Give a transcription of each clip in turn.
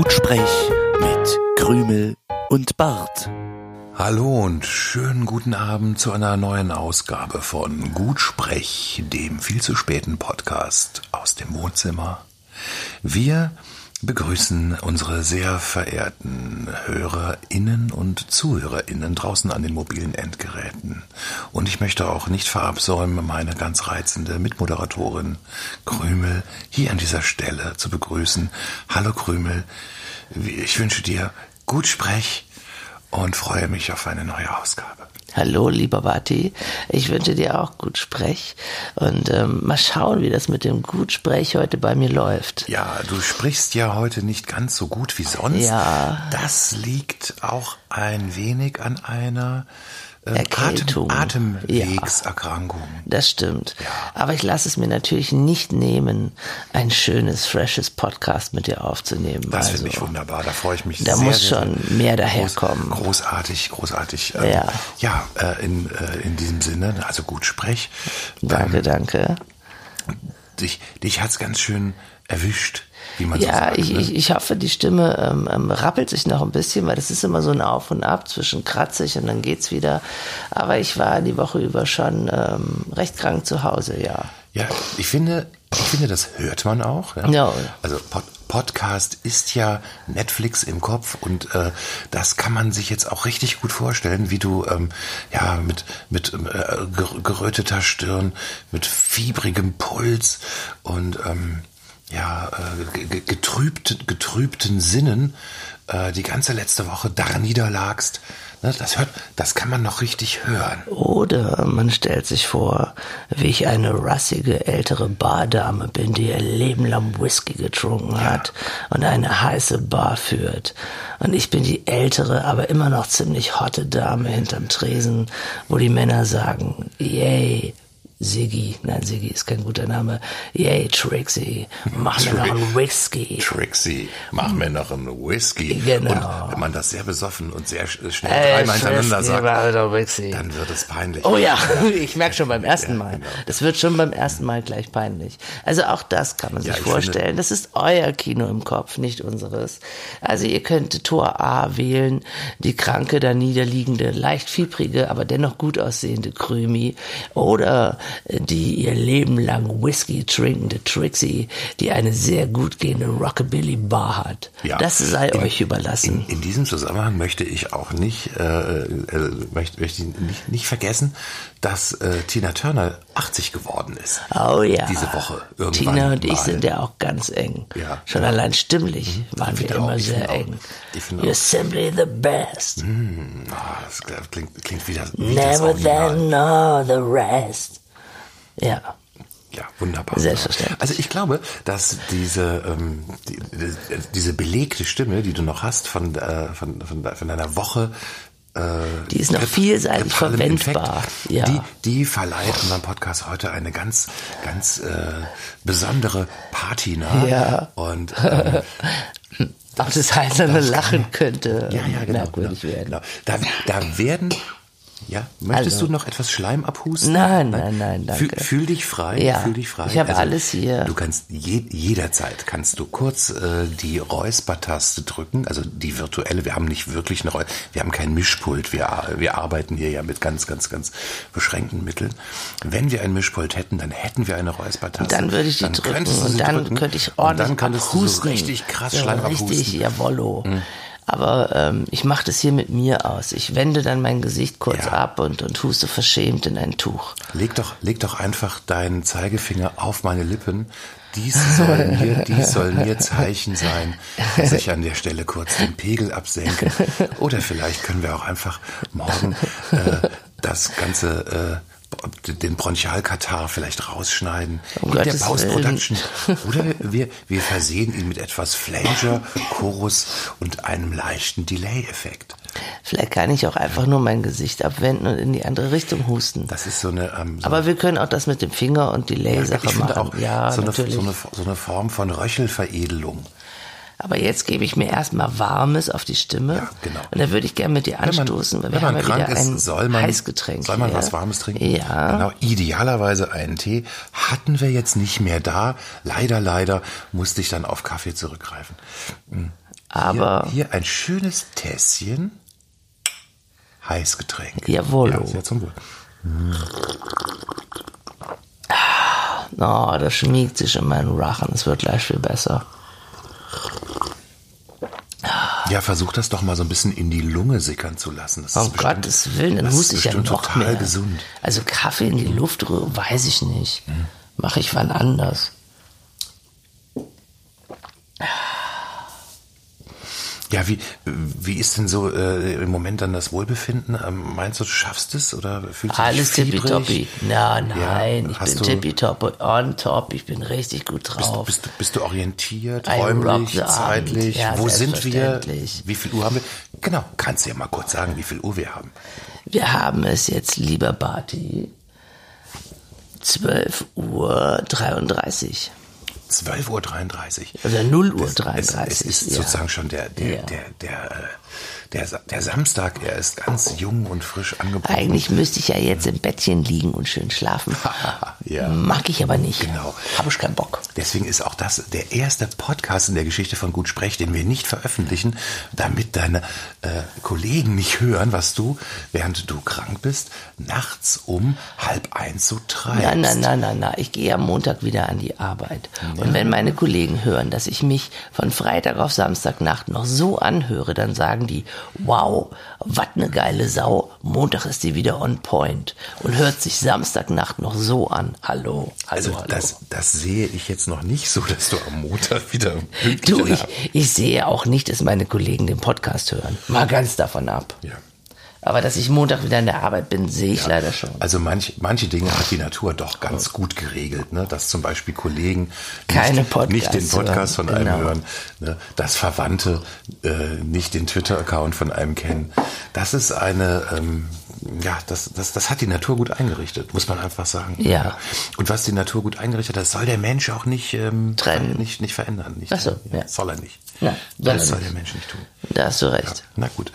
Gutsprech mit Krümel und Bart. Hallo und schönen guten Abend zu einer neuen Ausgabe von Gutsprech, dem viel zu späten Podcast aus dem Wohnzimmer. Wir begrüßen unsere sehr verehrten HörerInnen und ZuhörerInnen draußen an den mobilen Endgeräten. Und ich möchte auch nicht verabsäumen, meine ganz reizende Mitmoderatorin Krümel hier an dieser Stelle zu begrüßen. Hallo Krümel, ich wünsche dir gut Sprech und freue mich auf eine neue Ausgabe. Hallo, lieber Vati. Ich wünsche dir auch gut Sprech. Und ähm, mal schauen, wie das mit dem Gutsprech heute bei mir läuft. Ja, du sprichst ja heute nicht ganz so gut wie sonst. Ja. Das liegt auch ein wenig an einer Erkältung. Atem, Atemwegserkrankung. Das stimmt. Aber ich lasse es mir natürlich nicht nehmen, ein schönes, freshes Podcast mit dir aufzunehmen. Das also, finde ich wunderbar. Da freue ich mich Da sehr. muss sehr, schon mehr daherkommen. Groß, großartig, großartig. Ähm, Ja. Ja, äh, in, äh, in diesem Sinne, also gut sprech. Danke, danke. Dich, dich hat's ganz schön erwischt, wie man so Ja, sagt. ich, ne? ich, ich hoffe, die Stimme ähm, ähm, rappelt sich noch ein bisschen, weil das ist immer so ein Auf und Ab zwischen kratzig und dann geht's wieder. Aber ich war die Woche über schon ähm, recht krank zu Hause, ja. Ja, ich finde, ich finde, das hört man auch. Ja? Ja. Also Pod Podcast ist ja Netflix im Kopf und äh, das kann man sich jetzt auch richtig gut vorstellen, wie du ähm, ja mit mit äh, ger- geröteter Stirn, mit fiebrigem Puls und ähm, ja äh, ge- getrübt, getrübten Sinnen äh, die ganze letzte Woche da niederlagst. Ne, das hört, das kann man noch richtig hören. Oder man stellt sich vor, wie ich eine rassige ältere Bardame bin, die ihr Leben lang Whisky getrunken hat und eine heiße Bar führt. Und ich bin die ältere, aber immer noch ziemlich hotte Dame hinterm Tresen, wo die Männer sagen, yay, Siggi, nein, Siggi ist kein guter Name, yay, Trixie, mach mir noch einen Whisky. Trixie, mach mir noch einen Whisky. Genau. Und wenn man das sehr besoffen und sehr sch- schnell Äh, dreimal hintereinander sagt, dann wird es peinlich. Oh ja, ich merke schon beim ersten Ja, Mal. genau. Das wird schon beim ersten Mal gleich peinlich. Also auch das kann man sich Ja, vorstellen. Das ist euer Kino im Kopf, nicht unseres. Also ihr könnt Tor A wählen, die kranke, da niederliegende, leicht fiebrige, aber dennoch gut aussehende Krümi. Oder die ihr Leben lang Whisky trinkende Trixie, die eine sehr gut gehende Rockabilly-Bar hat. Ja. Das sei In- euch überlassen. In, in diesem Zusammenhang möchte ich auch nicht, äh, äh, möchte, möchte ich nicht, nicht vergessen, dass äh, Tina Turner 80 geworden ist. Oh ja. Diese Woche irgendwann Tina und ich mal. sind ja auch ganz eng. Ja. Schon Ja. allein stimmlich waren wir auch, immer ich sehr auch. eng. Ich You're auch. simply the best. Ah, das klingt, klingt wieder Never then know the rest. Ja. Ja, wunderbar. Selbstverständlich. Also ich glaube, dass diese ähm, die, die, diese belegte Stimme, die du noch hast von äh, von, von, von deiner Woche, äh, Die ist noch vielseitig verwendbar. Infekt, Ja. Die, die verleiht unserem Podcast heute eine ganz ganz äh, besondere Patina. Ja. Und ähm, Auch das Heiserne Lachen könnte ja, ja, genau. merkwürdig genau, werden. Genau. Da, da werden ja, möchtest Also. du noch etwas Schleim abhusten? Nein, nein, nein, danke. Fühl, fühl dich frei, Ja, fühl dich frei. Also, ich habe alles hier. Du kannst je, jederzeit kannst du kurz äh, die Räuspertaste drücken, also die virtuelle. Wir haben nicht wirklich eine Räu wir haben kein Mischpult. Wir wir arbeiten hier ja mit ganz ganz ganz beschränkten Mitteln. Wenn wir ein Mischpult hätten, dann hätten wir eine Räuspertaste. Dann würde ich die Dann drücken und dann drücken könnte ich und ordentlich dann könntest du so richtig krass So Schleim Richtig, abhusten. Mhm. jawollo. Aber ähm, ich mache das hier mit mir aus. Ich wende dann mein Gesicht kurz Ja. ab und, und huste verschämt in ein Tuch. Leg doch, leg doch einfach deinen Zeigefinger auf meine Lippen. Dies soll mir, dies soll mir Zeichen sein, dass ich an der Stelle kurz den Pegel absenke. Oder vielleicht können wir auch einfach morgen äh, das ganze äh, den Bronchialkatar vielleicht rausschneiden Um in der Post-Production. Oder wir, wir versehen ihn mit etwas Flanger, Chorus und einem leichten Delay-Effekt. Vielleicht kann ich auch einfach nur mein Gesicht abwenden und in die andere Richtung husten. Das ist so eine, ähm, so Aber wir können auch das mit dem Finger und die ich Lay-Sache finde machen. auch ja, so, eine, natürlich. so, eine, so eine Form von Röchelveredelung. Aber jetzt gebe ich mir erstmal Warmes auf die Stimme. Ja, genau. Und da würde ich gerne mit dir Wenn man, anstoßen, weil wir wenn man krank ist, ein soll man, Heißgetränk. soll man hier. was Warmes trinken? Ja. Genau, idealerweise einen Tee. Hatten wir jetzt nicht mehr da. Leider, leider musste ich dann auf Kaffee zurückgreifen. Hm. Aber Hier, hier ein schönes Tässchen. Heißgetränk. Jawohl. Ja, sehr zum Wohl. oh, das schmiegt sich in meinen Rachen. Es wird gleich viel besser. Ja, versuch das doch mal so ein bisschen in die Lunge sickern zu lassen. Das Um ist bestimmt- Gottes Willen, dann das muss ich ja noch total mehr. gesund. Also Kaffee in die Luft rühren, weiß ich nicht. Mache ich wann anders. Ja, wie, wie ist denn so äh, im Moment dann das Wohlbefinden? Ähm, meinst du, du schaffst es oder fühlst du Alles dich fiebrig? tippitoppi. Na, nein, ich hast bin tippitoppi, on top, ich bin richtig gut Bist, drauf. bist, du- bist du orientiert, I räumlich, zeitlich? Ja, Wo sind wir? Wie viel Uhr haben wir? Genau, kannst du ja mal kurz sagen, wie viel Uhr wir haben. Wir haben es jetzt, lieber Barty, 12 Uhr 33. 12.33 Uhr. Oder 0 Uhr Es, 33. es ist ja. sozusagen schon der, der, Ja. der, der, äh, der, der Samstag, er ist ganz jung und frisch angebrochen. Eigentlich müsste ich ja jetzt im Bettchen liegen und schön schlafen. Ja. Mag ich aber nicht. Genau. Habe ich keinen Bock. Deswegen ist auch das der erste Podcast in der Geschichte von Gut Sprech, den wir nicht veröffentlichen, damit deine äh, Kollegen nicht hören, was du, während du krank bist, nachts um halb eins so treibst. Nein, nein, nein, nein, nein. Ich gehe am Montag wieder an die Arbeit. Und wenn meine Kollegen hören, dass ich mich von Freitag auf Samstagnacht noch so anhöre, dann sagen die, wow, was ne geile Sau. Montag ist die wieder on point und hört sich Samstagnacht noch so an. Hallo, hallo, Also hallo. das, das sehe ich jetzt noch nicht so, dass du am Montag wieder du, ich, ich sehe auch nicht, dass meine Kollegen den Podcast hören. Mal ganz davon ab. Ja. Aber dass ich Montag wieder in der Arbeit bin, sehe ich leider schon. Also manch, manche Dinge hat die Natur doch ganz gut geregelt, ne? dass zum Beispiel Kollegen Keine nicht, nicht den Podcast hören, von einem genau. hören, ne? dass Verwandte äh, nicht den Twitter-Account von einem kennen. Das ist eine, ähm, ja, das, das, das hat die Natur gut eingerichtet, muss man einfach sagen. Ja. Und was die Natur gut eingerichtet hat, das soll der Mensch auch nicht, ähm, Trennen. nicht, nicht verändern. Nicht, Ach so, ja. Soll er nicht. Ja, das soll der Mensch nicht tun. Da hast du recht. Na gut.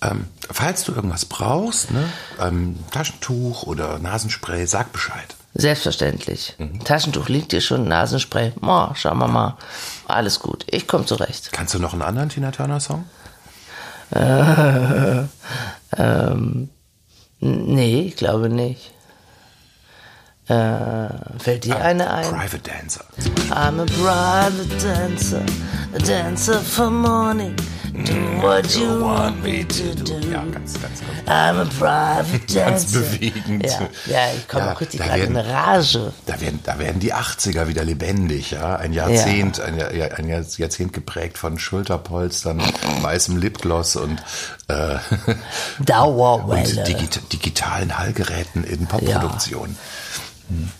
Ähm, falls du irgendwas brauchst, ne, ähm, Taschentuch oder Nasenspray, sag Bescheid. Selbstverständlich. Mhm. Taschentuch liegt dir schon, Nasenspray. Ma, schauen wir mal. Alles gut. Ich komme zurecht. Kannst du noch einen anderen Tina Turner Song? N- Nee, ich glaube nicht. Äh, fällt dir eine ein? Private Dancer. I'm a private dancer, a dancer for morning. Do what you want me to do. Ja, ganz, ganz, ganz. I'm a private dancer. Ganz bewegend. Ja, ja ich komme Ja, auch richtig in Rage. Da werden, da werden die 80er wieder lebendig, ja. Ein Jahrzehnt, ein, Jahr- ein Jahr- Jahrzehnt geprägt von Schulterpolstern, weißem Lipgloss und, äh, Dauerwelle. und digit digitalen Hallgeräten in Popproduktion. Hm.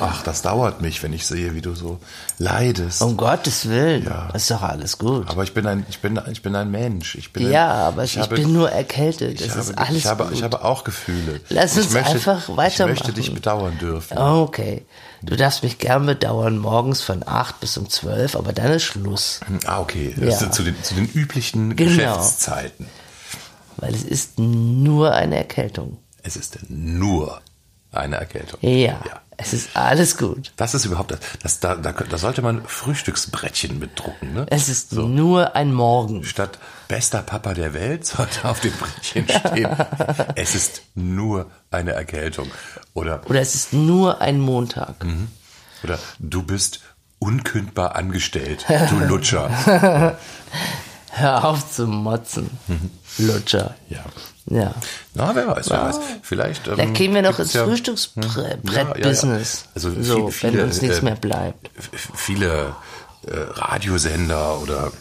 Ach, das dauert mich, wenn ich sehe, wie du so leidest. Um Gottes Willen. Ja. Ist doch alles gut. Aber ich bin ein, ich bin, ich bin ein Mensch. Ich bin ein, ja, aber ich, habe- bin nur erkältet. Ich Das habe, ist alles ich, habe, gut. ich habe auch Gefühle. Lass ich uns einfach Ich weitermachen. möchte dich bedauern dürfen. Okay. Du darfst mich gern bedauern, morgens von 8 bis um 12, aber dann ist Schluss. Ah, okay. Das Ja. ist zu, den, zu den üblichen Genau. Geschäftszeiten. Weil es ist nur eine Erkältung. Es ist nur eine Erkältung. Ja, es ist alles gut. Das ist überhaupt das. das da, da, da sollte man Frühstücksbrettchen mitdrucken. Ne? Es ist nur ein Morgen. Statt bester Papa der Welt sollte auf dem Brettchen stehen. es ist nur eine Erkältung. Oder, Oder es ist nur ein Montag. Mhm. oder du bist unkündbar angestellt, du Lutscher. Hör auf zu motzen. Lutscher. Mhm. Ja. Ja. Na, wer weiß, wer weiß. Vielleicht. Ähm, Da gehen wir noch ins ja- Frühstücksbrett-Business. Ja. Also so, viel- viele, wenn uns nichts äh, mehr bleibt. viele äh, Radiosender oder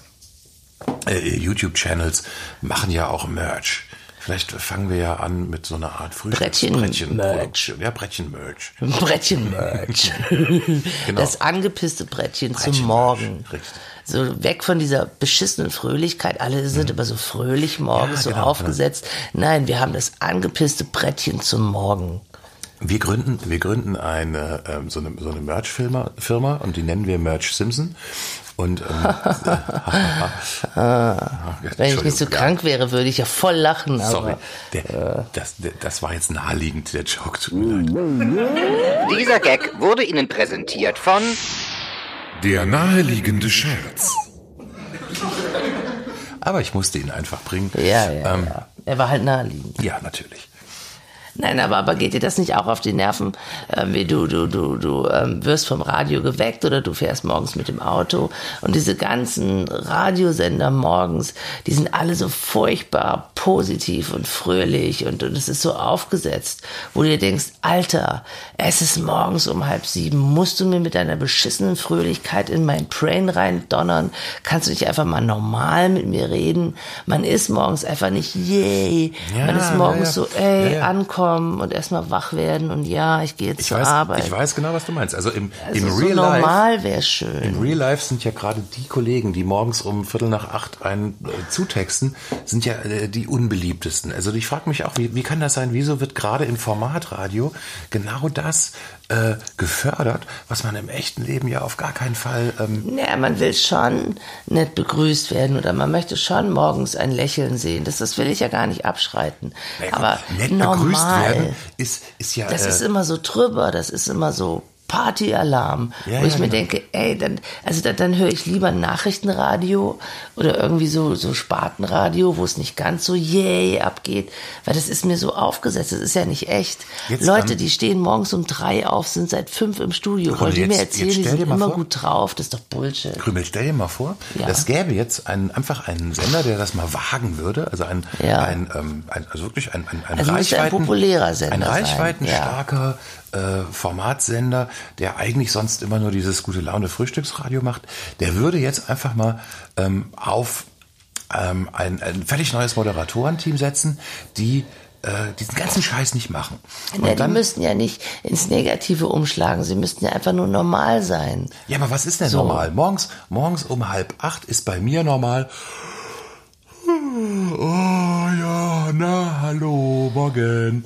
äh, YouTube-Channels machen ja auch Merch. Vielleicht fangen wir ja an mit so einer Art Brettchen- Frühstücksbrettchen-Produktion. Ja, Brettchen-Merch. Brettchen-Merch. Genau. Das angepisste Brettchen, zum Brettchen-Merch, Morgen. richtig. So weg von dieser beschissenen Fröhlichkeit. Alle sind immer so fröhlich morgens, Ja, so genau, aufgesetzt. Nein, wir haben das angepisste Brettchen zum Morgen. Wir gründen, wir gründen eine, ähm, so eine, so eine Merch-Firma Firma und die nennen wir Merch Simpson. Und ähm, Wenn ich nicht so krank wäre, würde ich ja voll lachen. Sorry, Aber der, das, der, das war jetzt naheliegend, der Joke. Tut mir leid. Dieser Gag wurde Ihnen präsentiert von der naheliegende Scherz. Aber ich musste ihn einfach bringen. Ja, ja, ähm, ja. Er war halt naheliegend. Ja, natürlich. Nein, aber, aber geht dir das nicht auch auf die Nerven, ähm, wie du, du, du, du ähm, wirst vom Radio geweckt oder du fährst morgens mit dem Auto und diese ganzen Radiosender morgens, die sind alle so furchtbar positiv und fröhlich und, und es ist so aufgesetzt, wo du dir denkst, Alter, es ist morgens um halb sieben, musst du mir mit deiner beschissenen Fröhlichkeit in mein Brain rein donnern? Kannst du nicht einfach mal normal mit mir reden? Man ist morgens einfach nicht, yay, Ja, man ist morgens ja, so, ja. ey, Ja, ja. ankommen und erstmal wach werden und ja, ich gehe jetzt Ich zur weiß, Arbeit. ich weiß genau, was du meinst. Also im, also im so Real Life. normal wäre schön. Im Real Life sind ja gerade die Kollegen, die morgens um Viertel nach acht einen äh, zutexten, sind ja äh, die unbeliebtesten. Also ich frage mich auch, wie, wie kann das sein? Wieso wird gerade im Formatradio genau das äh, gefördert, was man im echten Leben ja auf gar keinen Fall ähm, Naja, man will schon nett begrüßt werden oder man möchte schon morgens ein Lächeln sehen. Das, das will ich ja gar nicht abschreiten. naja, Aber nett normal, begrüßt werden. Ist, ist ja das äh, ist immer so drüber, das ist immer so Partyalarm, Ja, wo ich ja, mir genau. denke, ey, dann, also dann, dann höre ich lieber ein Nachrichtenradio oder irgendwie so, so Spartenradio, wo es nicht ganz so yay abgeht, weil das ist mir so aufgesetzt, das ist ja nicht echt. Jetzt, Leute, ähm, die stehen morgens um drei auf, sind seit fünf im Studio, wollen die mir erzählen, die sind immer vor- gut drauf, das ist doch Bullshit. Krümel, stell dir mal vor, Ja. es gäbe jetzt einen, einfach einen Sender, der das mal wagen würde. Also ein, Ja. ein, ähm, ein also wirklich ein, ein, ein Also müsste ein Reichweiten, populärer Sender ein reichweitenstarker äh, Formatsender, der eigentlich sonst immer nur dieses gute Laune Frühstücksradio macht. Der würde jetzt einfach mal ähm, auf ähm, ein, ein völlig neues Moderatorenteam setzen, die äh, diesen ganzen Scheiß nicht machen. Ja, die dann- müssten ja nicht ins Negative umschlagen, sie müssten ja einfach nur normal sein. Ja, aber was ist denn So. normal? Morgens, morgens um halb acht ist bei mir normal. Oh ja, na, hallo, morgen.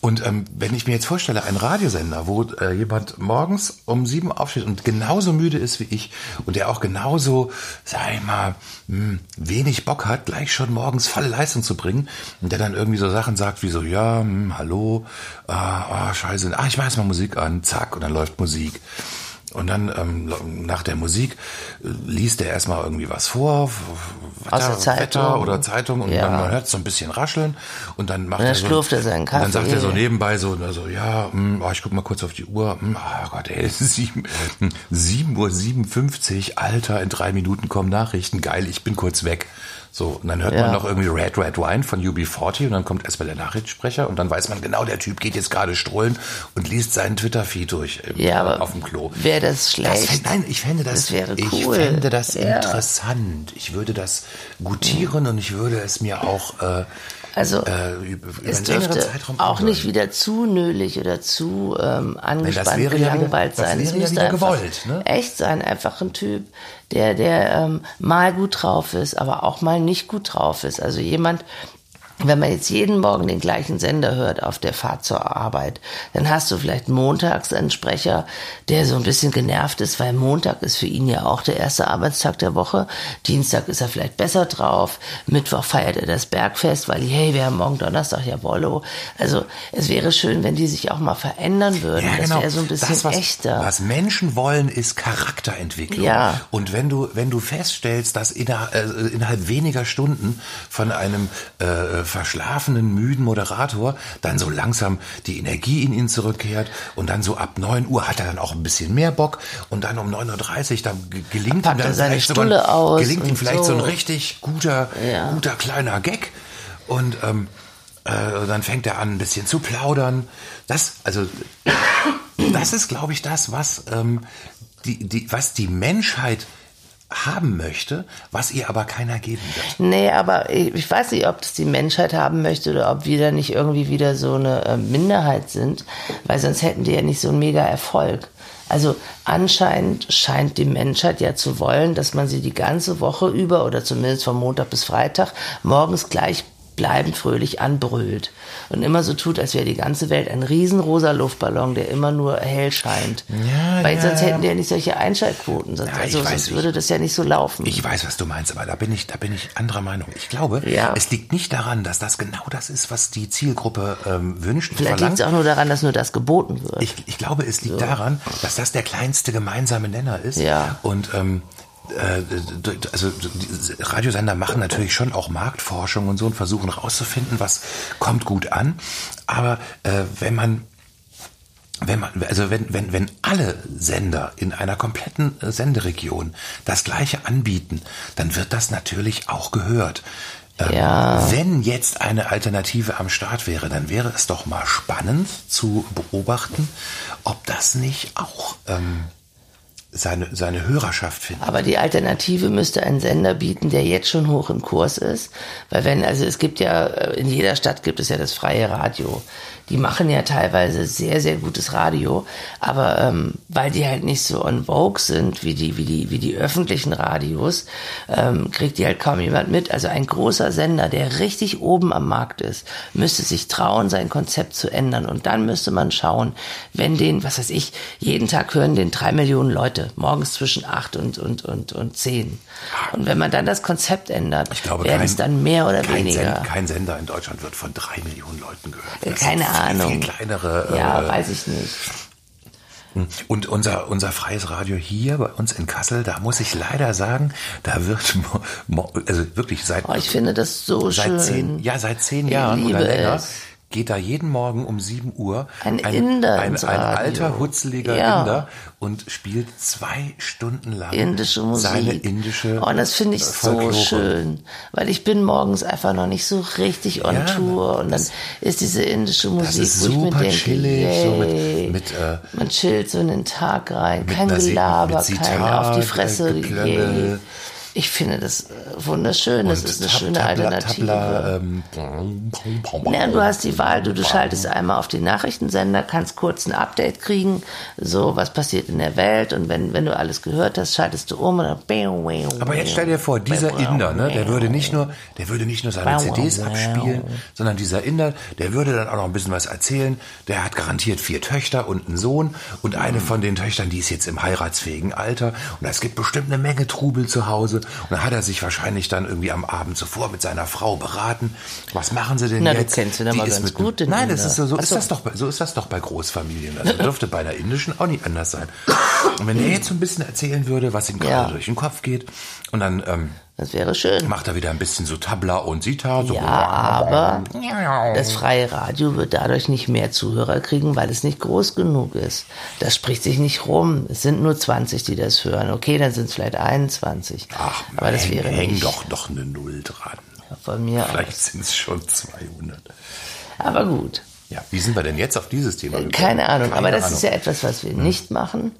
Und ähm, wenn ich mir jetzt vorstelle, ein Radiosender, wo äh, jemand morgens um sieben aufsteht und genauso müde ist wie ich und der auch genauso, sag ich mal, mh, wenig Bock hat, gleich schon morgens volle Leistung zu bringen und der dann irgendwie so Sachen sagt wie so, ja, hm, hallo, ah, ah, scheiße, ah, ich mach jetzt mal Musik an, zack, und dann läuft Musik. Und dann ähm, nach der Musik äh, liest er erstmal irgendwie was vor, Wetter, Aus der Zeitung. Wetter oder Zeitung und Ja. dann man hört so ein bisschen rascheln und dann macht Und dann er so, schlürft er seinen Und dann sagt er so Kaffee. nebenbei so, so ja, hm, oh, ich guck mal kurz auf die Uhr, hm, oh Gott, ey, es ist sieben, hm, sieben Uhr, 57, Alter, in drei Minuten kommen Nachrichten, geil, ich bin kurz weg. So, und dann hört Ja. man noch irgendwie Red Red Wine von UB40 und dann kommt erstmal der Nachrichtensprecher und dann weiß man genau, der Typ geht jetzt gerade strollen und liest seinen Twitter-Feed durch im, Ja, aber auf dem Klo. wäre das Das schlecht? fänd, nein, ich fände das, Das wäre ich cool. fände das Ja. interessant. Ich würde das gutieren und ich würde es mir auch äh, Also äh, über, es dürfte Zeitraum auch nicht wieder zu nölig oder zu ähm, angespannt, ja wieder- gelangweilt das sein. wäre es ja wieder gewollt, ne? echt sein, einfach ein Typ, der, der ähm, mal gut drauf ist, aber auch mal nicht gut drauf ist. Also jemand, wenn man jetzt jeden Morgen den gleichen Sender hört auf der Fahrt zur Arbeit, dann hast du vielleicht montags einen Sprecher, der so ein bisschen genervt ist, weil Montag ist für ihn ja auch der erste Arbeitstag der Woche. Dienstag ist er vielleicht besser drauf. Mittwoch feiert er das Bergfest, weil, hey, wir haben morgen Donnerstag ja Wollo. Also es wäre schön, wenn die sich auch mal verändern würden. Ja, das genau. wäre so ein bisschen das, was, echter. Was Menschen wollen, ist Charakterentwicklung. Ja. Und wenn du, wenn du feststellst, dass innerhalb, äh, innerhalb weniger Stunden von einem äh, verschlafenen, müden Moderator dann so langsam die Energie in ihn zurückkehrt und dann so ab 9 Uhr hat er dann auch ein bisschen mehr Bock und dann um 9.30 Uhr dann ge- gelingt ihm dann seine Stulle aus gelingt ihm vielleicht so ein so. richtig guter, Ja. guter kleiner Gag und ähm, äh, dann fängt er an, ein bisschen zu plaudern. Das, also, das ist, glaube ich, das, was, ähm, die, die, was die Menschheit haben möchte, was ihr aber keiner geben wird. Nee, aber ich, weiß nicht, ob das die Menschheit haben möchte oder ob wir da nicht irgendwie wieder so eine äh, Minderheit sind, weil sonst hätten die ja nicht so einen mega Erfolg. Also anscheinend scheint die Menschheit ja zu wollen, dass man sie die ganze Woche über oder zumindest von Montag bis Freitag morgens gleich bleibend fröhlich anbrüllt und immer so tut, als wäre die ganze Welt ein riesenrosa Luftballon, der immer nur hell scheint. Ja, Weil ja, sonst hätten die ja nicht solche Einschaltquoten, sonst, Ja, ich also weiß sonst würde das ja nicht so laufen. Ich weiß, was du meinst, aber da bin ich, da bin ich anderer Meinung. Ich glaube, Ja. es liegt nicht daran, dass das genau das ist, was die Zielgruppe ähm, wünscht. Vielleicht liegt es auch nur daran, dass nur das geboten wird. Ich, ich glaube, es liegt daran, dass das der kleinste gemeinsame Nenner ist. Ja. Und ähm, äh, also die Radiosender machen natürlich schon auch Marktforschung und so und versuchen rauszufinden, was kommt gut an. Aber äh, wenn man wenn man, also wenn, wenn, wenn alle Sender in einer kompletten Senderegion das gleiche anbieten, dann wird das natürlich auch gehört. Ähm, Ja. Wenn jetzt eine Alternative am Start wäre, dann wäre es doch mal spannend zu beobachten, ob das nicht auch ähm, seine, seine Hörerschaft findet. Aber die Alternative müsste ein Sender bieten, der jetzt schon hoch im Kurs ist. Weil wenn, also es gibt ja, äh, in jeder Stadt gibt es ja das freie Radio. Die machen ja teilweise sehr, sehr gutes Radio. Aber ähm, weil die halt nicht so on vogue sind wie die, wie die, wie die öffentlichen Radios, ähm, kriegt die halt kaum jemand mit. Also ein großer Sender, der richtig oben am Markt ist, müsste sich trauen, sein Konzept zu ändern. Und dann müsste man schauen, wenn den, was weiß ich, jeden Tag hören den drei Millionen Leute, morgens zwischen acht und, und, und, und zehn. Und wenn man dann das Konzept ändert, Ich glaube, werden kein, es dann mehr oder kein weniger. Sender, kein Sender in Deutschland wird von drei Millionen Leuten gehört. Das Keine viel, Ahnung. Viel kleinere. ja, äh, weiß ich nicht. Und unser, unser freies Radio hier bei uns in Kassel, da muss ich leider sagen, da wird, also wirklich seit, Oh, ich finde das so seit schön. zehn, ja, seit zehn Ich Jahren oder länger, es. Geht da jeden Morgen um 7 Uhr Ein Inder ein, ins ein Radio. alter, hutzeliger Ja. Inder und spielt zwei Stunden lang indische Musik. seine indische Oh, und das finde ich äh, so Folklore. schön, weil ich bin morgens einfach noch nicht so richtig on Ja, Tour und dann ist diese indische Musik, ist ich mir super denke, chillig, so mit- yay, mit, äh, man chillt so in den Tag rein, kein Gelaber, kein auf die äh, Fresse, Geplömmel. Ich finde das äh, wunderschön, das Und ist eine schöne Tabla- Alternative. Tabla, ähm, Ja, du hast die Wahl, du, du schaltest einmal auf den Nachrichtensender, kannst kurz ein Update kriegen, so was passiert in der Welt? Und wenn, wenn du alles gehört hast, schaltest du um und dann Aber jetzt stell dir vor, dieser Inder, ne, der würde nicht nur, der würde nicht nur seine CDs abspielen, sondern dieser Inder, der würde dann auch noch ein bisschen was erzählen. Der hat garantiert vier Töchter und einen Sohn. Und eine von den Töchtern, die ist jetzt im heiratsfähigen Alter. Und es gibt bestimmt eine Menge Trubel zu Hause und dann hat er sich wahrscheinlich dann irgendwie am Abend zuvor mit seiner Frau beraten. Was machen sie denn Na, du jetzt? kennst ihn aber Die ist ganz mit- gut, den Nein, das ist so, so ist so. das doch, bei- so ist das doch bei Großfamilien. Also dürfte bei einer indischen auch nicht anders sein. Und wenn er jetzt so ein bisschen erzählen würde, was ihm gerade Ja. durch den Kopf geht, und dann ähm, Das wäre schön. macht er wieder ein bisschen so Tabla und Sitar. So Ja, aber das freie Radio wird dadurch nicht mehr Zuhörer kriegen, weil es nicht groß genug ist. Das spricht sich nicht rum. Es sind nur 20, die das hören. Okay, dann sind es vielleicht 21. Ach, aber das häng, wäre häng nicht doch noch eine Null dran. von mir Vielleicht sind es schon 200. Aber gut. Ja, wie sind wir denn jetzt auf dieses Thema gekommen? Keine Ahnung, aber das Ahnung. Hm. ist ja etwas, was wir nicht machen.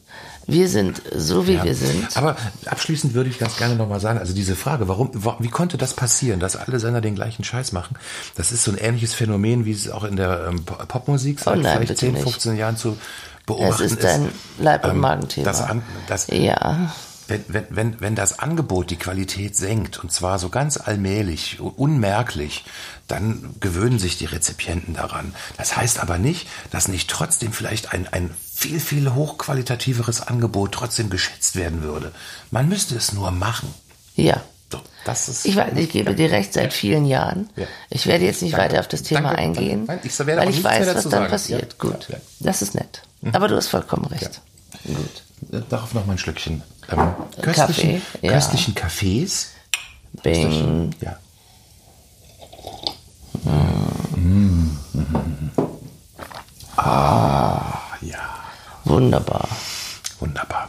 Wir sind so, wie wir sind. Aber abschließend würde ich ganz gerne nochmal sagen, also diese Frage, warum, wa- wie konnte das passieren, dass alle Sender den gleichen Scheiß machen? Das ist so ein ähnliches Phänomen, wie es auch in der ähm, Po- Popmusik seit Oh nein, vielleicht bitte 10, nicht. 15 Jahren zu beobachten ist ein Leib- und ähm, Magenthema. Das, das, ja, wenn, wenn, wenn, wenn das Angebot die Qualität senkt, und zwar so ganz allmählich, unmerklich, dann gewöhnen sich die Rezipienten daran. Das heißt aber nicht, dass nicht trotzdem vielleicht ein, ein viel, viel hochqualitativeres Angebot trotzdem geschätzt werden würde. Man müsste es nur machen. ja. So, das ist Ich weiß, ich gebe dir recht seit vielen Jahren. Ja. Ich werde jetzt nicht Danke. weiter auf das Thema Danke. eingehen, Nein, ich weil ich weiß, was dann sagen. passiert. Ja. Gut, Ja, ja. das ist nett. Aber du hast vollkommen recht. Gut. Darauf noch mal ein Schlückchen. Ähm, köstlichen, Kaffee, ja. köstlichen Kaffees. Bing. Ja. Ah, ja. Wunderbar. Wunderbar.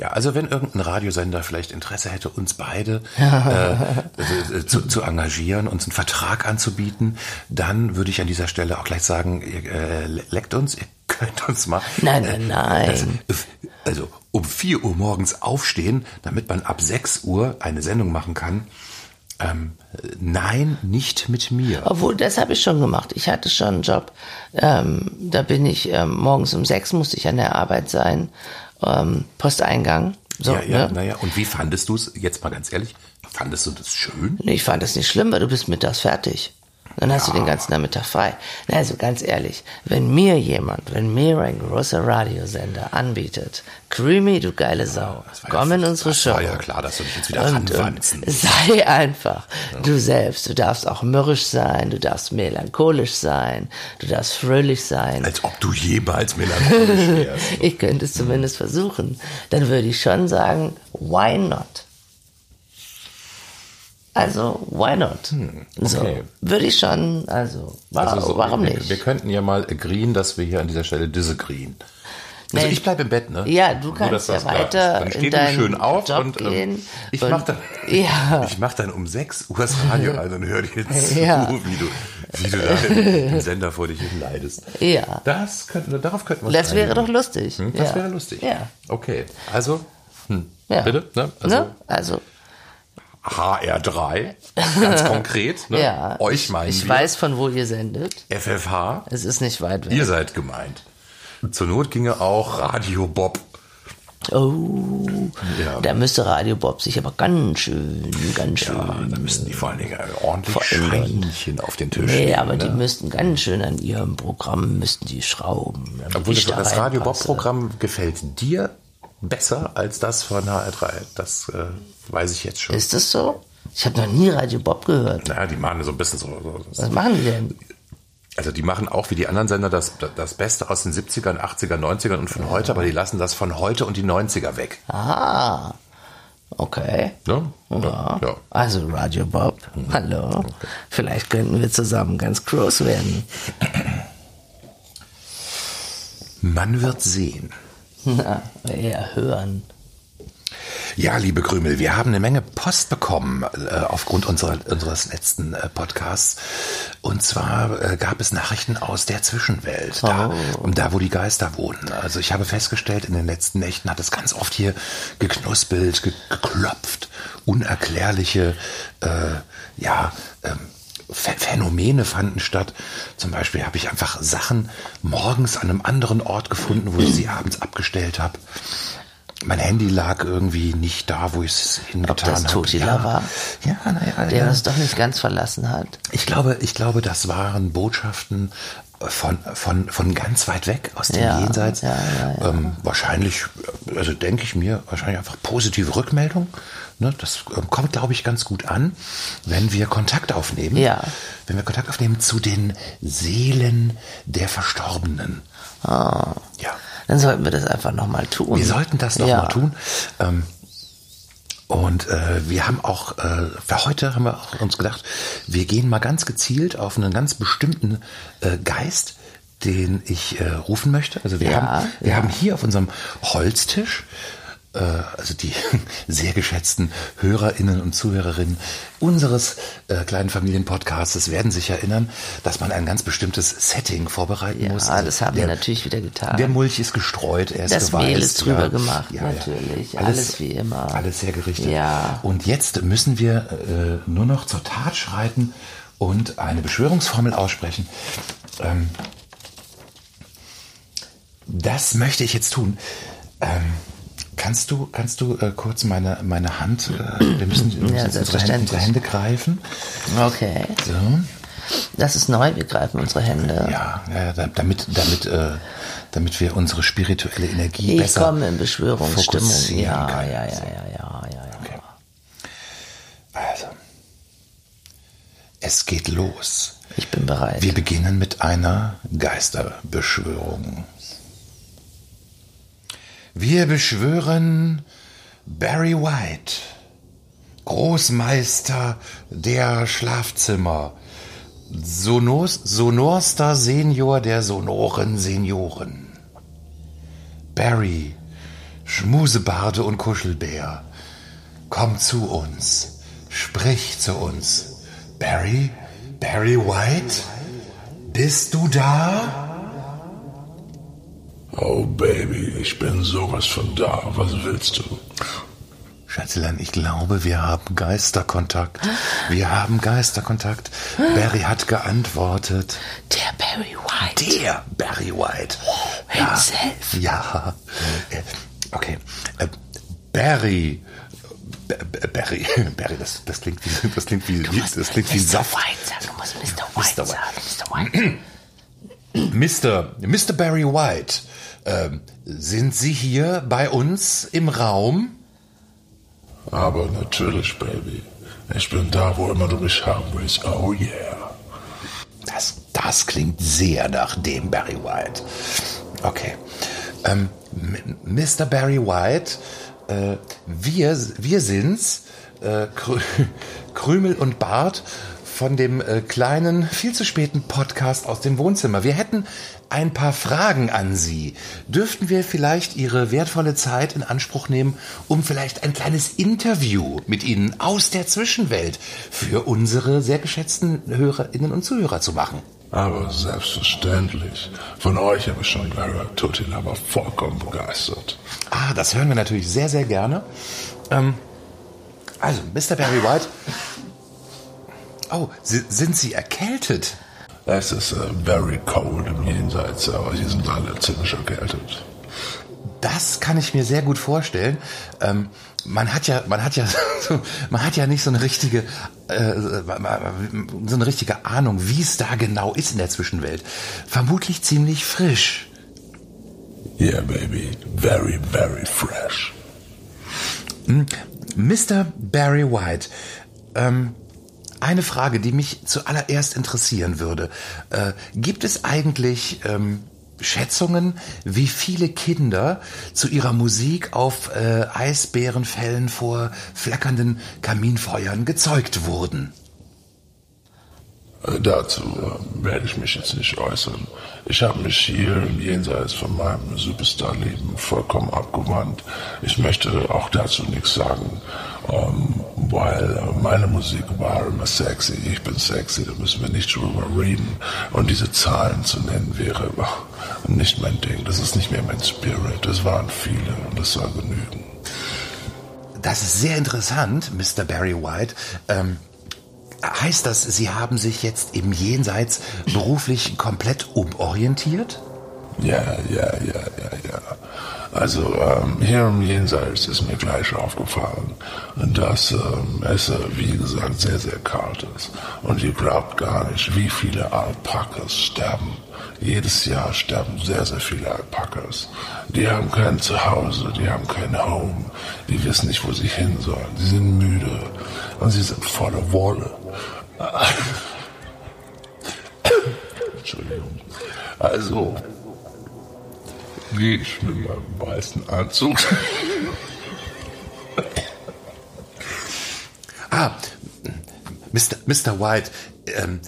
Ja, also wenn irgendein Radiosender vielleicht Interesse hätte, uns beide äh, äh, zu, zu engagieren, uns einen Vertrag anzubieten, dann würde ich an dieser Stelle auch gleich sagen, ihr äh, leckt uns, ihr könnt uns mal. Nein, nein, nein. Das, also um 4 Uhr morgens aufstehen, damit man ab 6 Uhr eine Sendung machen kann. Ähm, nein, nicht mit mir. Obwohl, das habe ich schon gemacht. Ich hatte schon einen Job. Ähm, da bin ich ähm, morgens um sechs musste ich an der Arbeit sein. Ähm, Posteingang. So, ja, ja, ne? naja. Und wie fandest du es, jetzt mal ganz ehrlich, fandest du das schön? Nee, Ich fand das nicht schlimm, weil du bist mittags fertig. Dann hast du den ganzen Nachmittag frei. Na, also ganz ehrlich, wenn mir jemand, wenn mir ein großer Radiosender anbietet, Creamy, du geile Sau, war komm ja- in unsere Show. war ja klar, dass du dich jetzt wieder und, und ranwanzen. sei einfach du selbst. Du darfst auch mürrisch sein, du darfst melancholisch sein, du darfst fröhlich sein. Als ob du jemals melancholisch wärst. Ich könnte es zumindest versuchen. Dann würde ich schon sagen, why not? Also, why not? So, Hm, okay. würde ich schon, also, wa Also so, warum wir, nicht? Wir könnten ja mal agreeen, dass wir hier an dieser Stelle disagreeen. Also Nee. ich bleibe im Bett, ne? Ja, du Nur, kannst dass das ja weiter. Dann in steh du schön auf Job und ähm, ich und- mach dann, Ja. ich mach dann um 6 Uhr das Radio an und höre dir zu, Ja. wie du, wie du da im Sender vor dich hin leidest. Ja. Das könnten, darauf könnten wir uns Das wäre doch lustig. Hm, Das ja. wäre lustig. Ja. Okay, also, hm, ja. bitte, ne? Also ne? Also, HR3, ganz konkret, ne? ja. Euch meinen ich wir. weiß, von wo ihr sendet. FFH, Es ist nicht weit weg. ihr seid gemeint. Zur Not ginge auch Radio Bob. Oh, Ja. da müsste Radio Bob sich aber ganz schön, ganz schön. Ja, da müssen die vor allen Dingen ordentlich. Scheinchen auf den Tisch Nee, legen, aber die ne? müssten ganz schön an ihrem Programm müssten die schrauben. Obwohl ich das, da das Radio reinpasse. Bob-Programm gefällt dir besser als das von HR3. Das äh, weiß ich jetzt schon. Ist das so? Ich habe noch nie Radio Bob gehört. naja, die machen so ein bisschen so. so Was machen die denn? also die machen auch wie die anderen Sender das, das Beste aus den 70ern, 80ern, 90ern und von heute, aber die lassen das von heute und die 90er weg. Ah, okay. Ne? Ja. ja. Also Radio Bob, hallo. Vielleicht könnten wir zusammen ganz groß werden. Man wird sehen. Na, eher hören. Ja, liebe Krümel, wir haben eine Menge Post bekommen äh, aufgrund unserer, unseres letzten äh, Podcasts. Und zwar äh, gab es Nachrichten aus der Zwischenwelt, da, da wo die Geister wohnen. Also ich habe festgestellt, in den letzten Nächten hat es ganz oft hier geknuspelt, ge geklopft, unerklärliche, äh, ja, ähm, Ph- Phänomene fanden statt. Zum Beispiel habe ich einfach Sachen morgens an einem anderen Ort gefunden, wo ich sie abends abgestellt habe. Mein Handy lag irgendwie nicht da, wo ich es hingetan das habe. Totila ja. war? Ja, naja. Der ja. uns doch nicht ganz verlassen hat. Ich glaube, ich glaube, das waren Botschaften von, von, von ganz weit weg aus dem Ja, Jenseits. ja, ja, Ähm, wahrscheinlich, also denke ich mir, wahrscheinlich einfach positive Rückmeldung. Ne, das ähm, kommt, glaube ich, ganz gut an, wenn wir Kontakt aufnehmen. Ja. Wenn wir Kontakt aufnehmen zu den Seelen der Verstorbenen. Ah. Ja. Dann sollten wir das einfach nochmal tun. Wir sollten das noch ja. mal tun. Ähm, und äh, wir haben auch, äh, für heute haben wir auch uns gedacht, wir gehen mal ganz gezielt auf einen ganz bestimmten äh, Geist, den ich äh, rufen möchte. Also wir, Ja, haben, wir ja. haben hier auf unserem Holztisch, also die sehr geschätzten HörerInnen und Zuhörerinnen unseres äh, kleinen Familienpodcasts werden sich erinnern, dass man ein ganz bestimmtes Setting vorbereiten Ja, muss. Also das haben wir natürlich wieder getan. Der Mulch ist gestreut, er ist Das geweißt, Mehl ist drüber ja. gemacht, natürlich. Alles wie immer. Alles hergerichtet. Ja. Und jetzt müssen wir äh, nur noch zur Tat schreiten und eine Beschwörungsformel aussprechen. Ähm, das möchte ich jetzt tun. Ähm, kannst du, kannst du äh, kurz meine, meine Hand, äh, wir müssen, wir müssen Ja, unsere, Hände, unsere Hände greifen. Okay. So. Das ist neu, wir greifen unsere Hände. Ja, ja, da- damit, damit, äh, damit wir unsere spirituelle Energie Ich besser komme in Beschwörungsstimmung. Ja, ja, können. ja, ja, So. ja, ja, ja. Okay. Also, es geht los. Ich bin bereit. Wir beginnen mit einer Geisterbeschwörung. Wir beschwören Barry White, Großmeister der Schlafzimmer, Sonos, sonorster Senior der sonoren Senioren. Barry, Schmusebarde und Kuschelbär, komm zu uns, sprich zu uns. Barry, Barry White, bist du da? Oh Baby, ich bin sowas von da. Was willst du? Schätzelein, ich glaube, wir haben Geisterkontakt. Wir haben Geisterkontakt. Barry hat geantwortet. Der Barry White. Der Barry White. Himself. Ja. Äh, Okay. Äh, Barry, Barry, Barry, das, das klingt wie, das klingt wie, das klingt wie Saft. White sagen, du musst Mr. White Mr. sagen, Mr. White. Mr. Mr. Barry White, ähm, sind Sie hier bei uns im Raum? Aber natürlich, Baby. Ich bin da, wo immer du mich haben willst. Oh yeah. Das, das klingt sehr nach dem Barry White. Okay. Ähm, Mr. Barry White, äh, wir, wir sind's, äh, Krü Krümel und Bart von dem äh, kleinen, viel zu späten Podcast aus dem Wohnzimmer. Wir hätten ein paar Fragen an Sie. Dürften wir vielleicht Ihre wertvolle Zeit in Anspruch nehmen, um vielleicht ein kleines Interview mit Ihnen aus der Zwischenwelt für unsere sehr geschätzten Hörerinnen und Zuhörer zu machen? Aber selbstverständlich. Von euch habe ich schon Vera Tutti aber vollkommen begeistert. Ah, das hören wir natürlich sehr, sehr gerne. Ähm, also, Mr. Barry White. Oh, si- sind Sie erkältet? Es ist äh, very cold im Jenseits, aber hier sind alle ziemlich erkältet. Das kann ich mir sehr gut vorstellen. Ähm, man hat ja, man hat ja, man hat ja nicht so eine richtige, äh, so eine richtige Ahnung, wie es da genau ist in der Zwischenwelt. Vermutlich ziemlich frisch. Yeah, baby. Very, very fresh. Mr. Barry White, ähm, eine Frage, die mich zuallererst interessieren würde. Äh, gibt es eigentlich ähm, Schätzungen, wie viele Kinder zu ihrer Musik auf äh, Eisbärenfällen vor flackernden Kaminfeuern gezeugt wurden? Äh, Dazu äh, werde ich mich jetzt nicht äußern. Ich habe mich hier Jenseits von meinem Superstar-Leben vollkommen abgewandt. Ich möchte auch dazu nichts sagen, ähm, weil meine Musik war immer sexy. Ich bin sexy, da müssen wir nicht drüber reden. Und diese Zahlen zu nennen wäre ach, nicht mein Ding. Das ist nicht mehr mein Spirit. Das waren viele und das soll genügen. Das ist sehr interessant, Mr. Barry White. Ähm, heißt das, Sie haben sich jetzt im Jenseits beruflich komplett umorientiert? Ja, ja, ja, ja, ja. Also ähm, hier im Jenseits ist mir gleich aufgefallen, dass ähm, es, äh, wie gesagt, sehr, sehr kalt ist. Und ihr glaubt gar nicht, wie viele Alpakas sterben. Jedes Jahr sterben sehr, sehr viele Alpakas. Die haben kein Zuhause, die haben kein Home, die wissen nicht, wo sie hin sollen. Sie sind müde und sie sind voller Wolle. Entschuldigung. Also, gehe ich mit meinem weißen Anzug. Ah, Mr. Mr. White, ähm,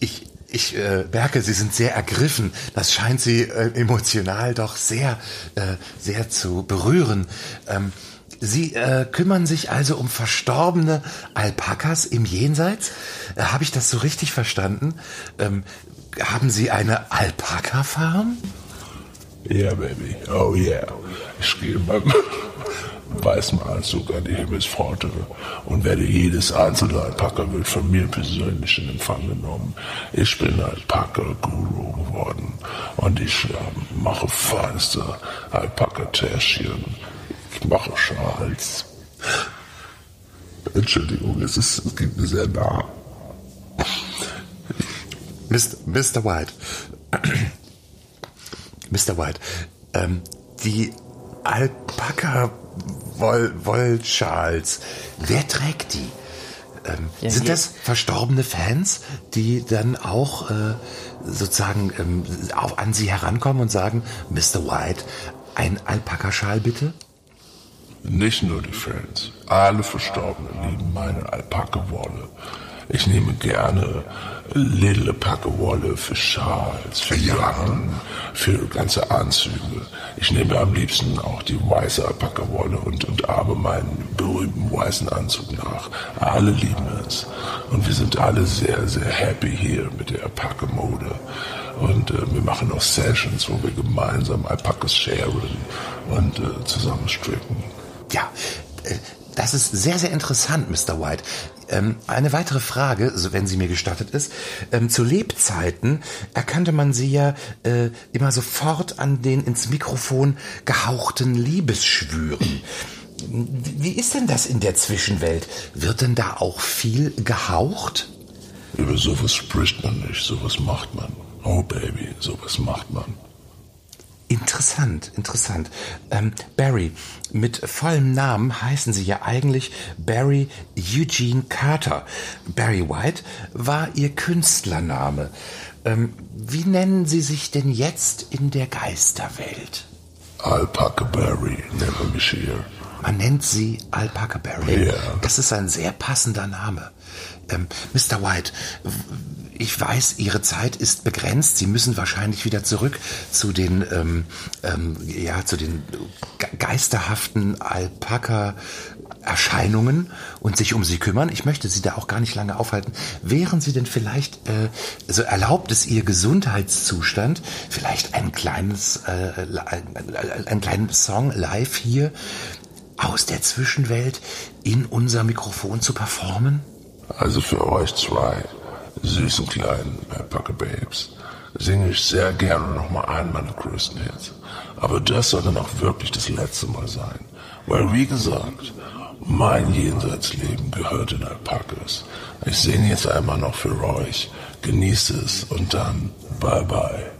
ich, ich äh, merke, Sie sind sehr ergriffen. Das scheint Sie äh, emotional doch sehr, äh, sehr zu berühren. Ähm, Sie äh, kümmern sich also um verstorbene Alpakas im Jenseits? Äh, Habe ich das so richtig verstanden? Ähm, haben Sie eine Alpaka-Farm? Yeah, baby. Oh yeah. Ich gehe beim weißen Anzug an die Himmelspforte und werde jedes einzelne Alpaka-Wild von mir persönlich in Empfang genommen. Ich bin Alpaka-Guru geworden und ich ähm, mache feinste Alpaka-Täschchen. Ich mache Schals. Entschuldigung, es, ist, es geht mir sehr nah. Mr. White. Mr. White, ähm, die Alpaka-Wollschals, wer trägt die? Ähm, Ja, sind das verstorbene Fans, die dann auch äh, sozusagen ähm, auf, an sie herankommen und sagen, Mr. White, ein Alpakaschal bitte? Nicht nur die Fans, alle Verstorbenen lieben meine Alpaka-Wolle. Ich nehme gerne Little Alpaka-Wolle für Schals, für Jacken, für ganze Anzüge. Ich nehme am liebsten auch die weiße Alpaka-Wolle und, und ahme meinen berühmten weißen Anzug nach. Alle lieben es. Und wir sind alle sehr, sehr happy hier mit der Alpaka-Mode. Und äh, wir machen auch Sessions, wo wir gemeinsam Alpakas sharen und äh, zusammen stricken. Ja, äh, das ist sehr, sehr interessant, Mr. White. Ähm, eine weitere Frage, wenn sie mir gestattet ist. Ähm, zu Lebzeiten erkannte man sie ja äh, immer sofort an den ins Mikrofon gehauchten Liebesschwüren. Wie ist denn das in der Zwischenwelt? Wird denn da auch viel gehaucht? Über sowas spricht man nicht, sowas macht man. Oh Baby, sowas macht man. Interessant, interessant. Ähm, Barry, mit vollem Namen heißen Sie ja eigentlich Barry Eugene Carter. Barry White war Ihr Künstlername. Ähm, wie nennen Sie sich denn jetzt in der Geisterwelt? Alpaca Barry, never mich hier. Man nennt sie Alpaca Barry. Ja. Das ist ein sehr passender Name. Ähm, Mr. White, ich weiß, Ihre Zeit ist begrenzt. Sie müssen wahrscheinlich wieder zurück zu den, ähm, ähm, ja, zu den ge- geisterhaften Alpaka-Erscheinungen und sich um sie kümmern. Ich möchte Sie da auch gar nicht lange aufhalten. Wären Sie denn vielleicht, äh, so erlaubt es Ihr Gesundheitszustand, vielleicht ein kleines, äh, ein, ein kleinen Song live hier aus der Zwischenwelt in unser Mikrofon zu performen? Also für euch zwei süßen kleinen Alpaca Babes singe ich sehr gerne nochmal einen meiner größten Hits. Aber das soll dann auch wirklich das letzte Mal sein. Weil wie gesagt, mein Jenseitsleben gehört in Alpakas. Ich singe jetzt einmal noch für euch. Genießt es und dann bye bye.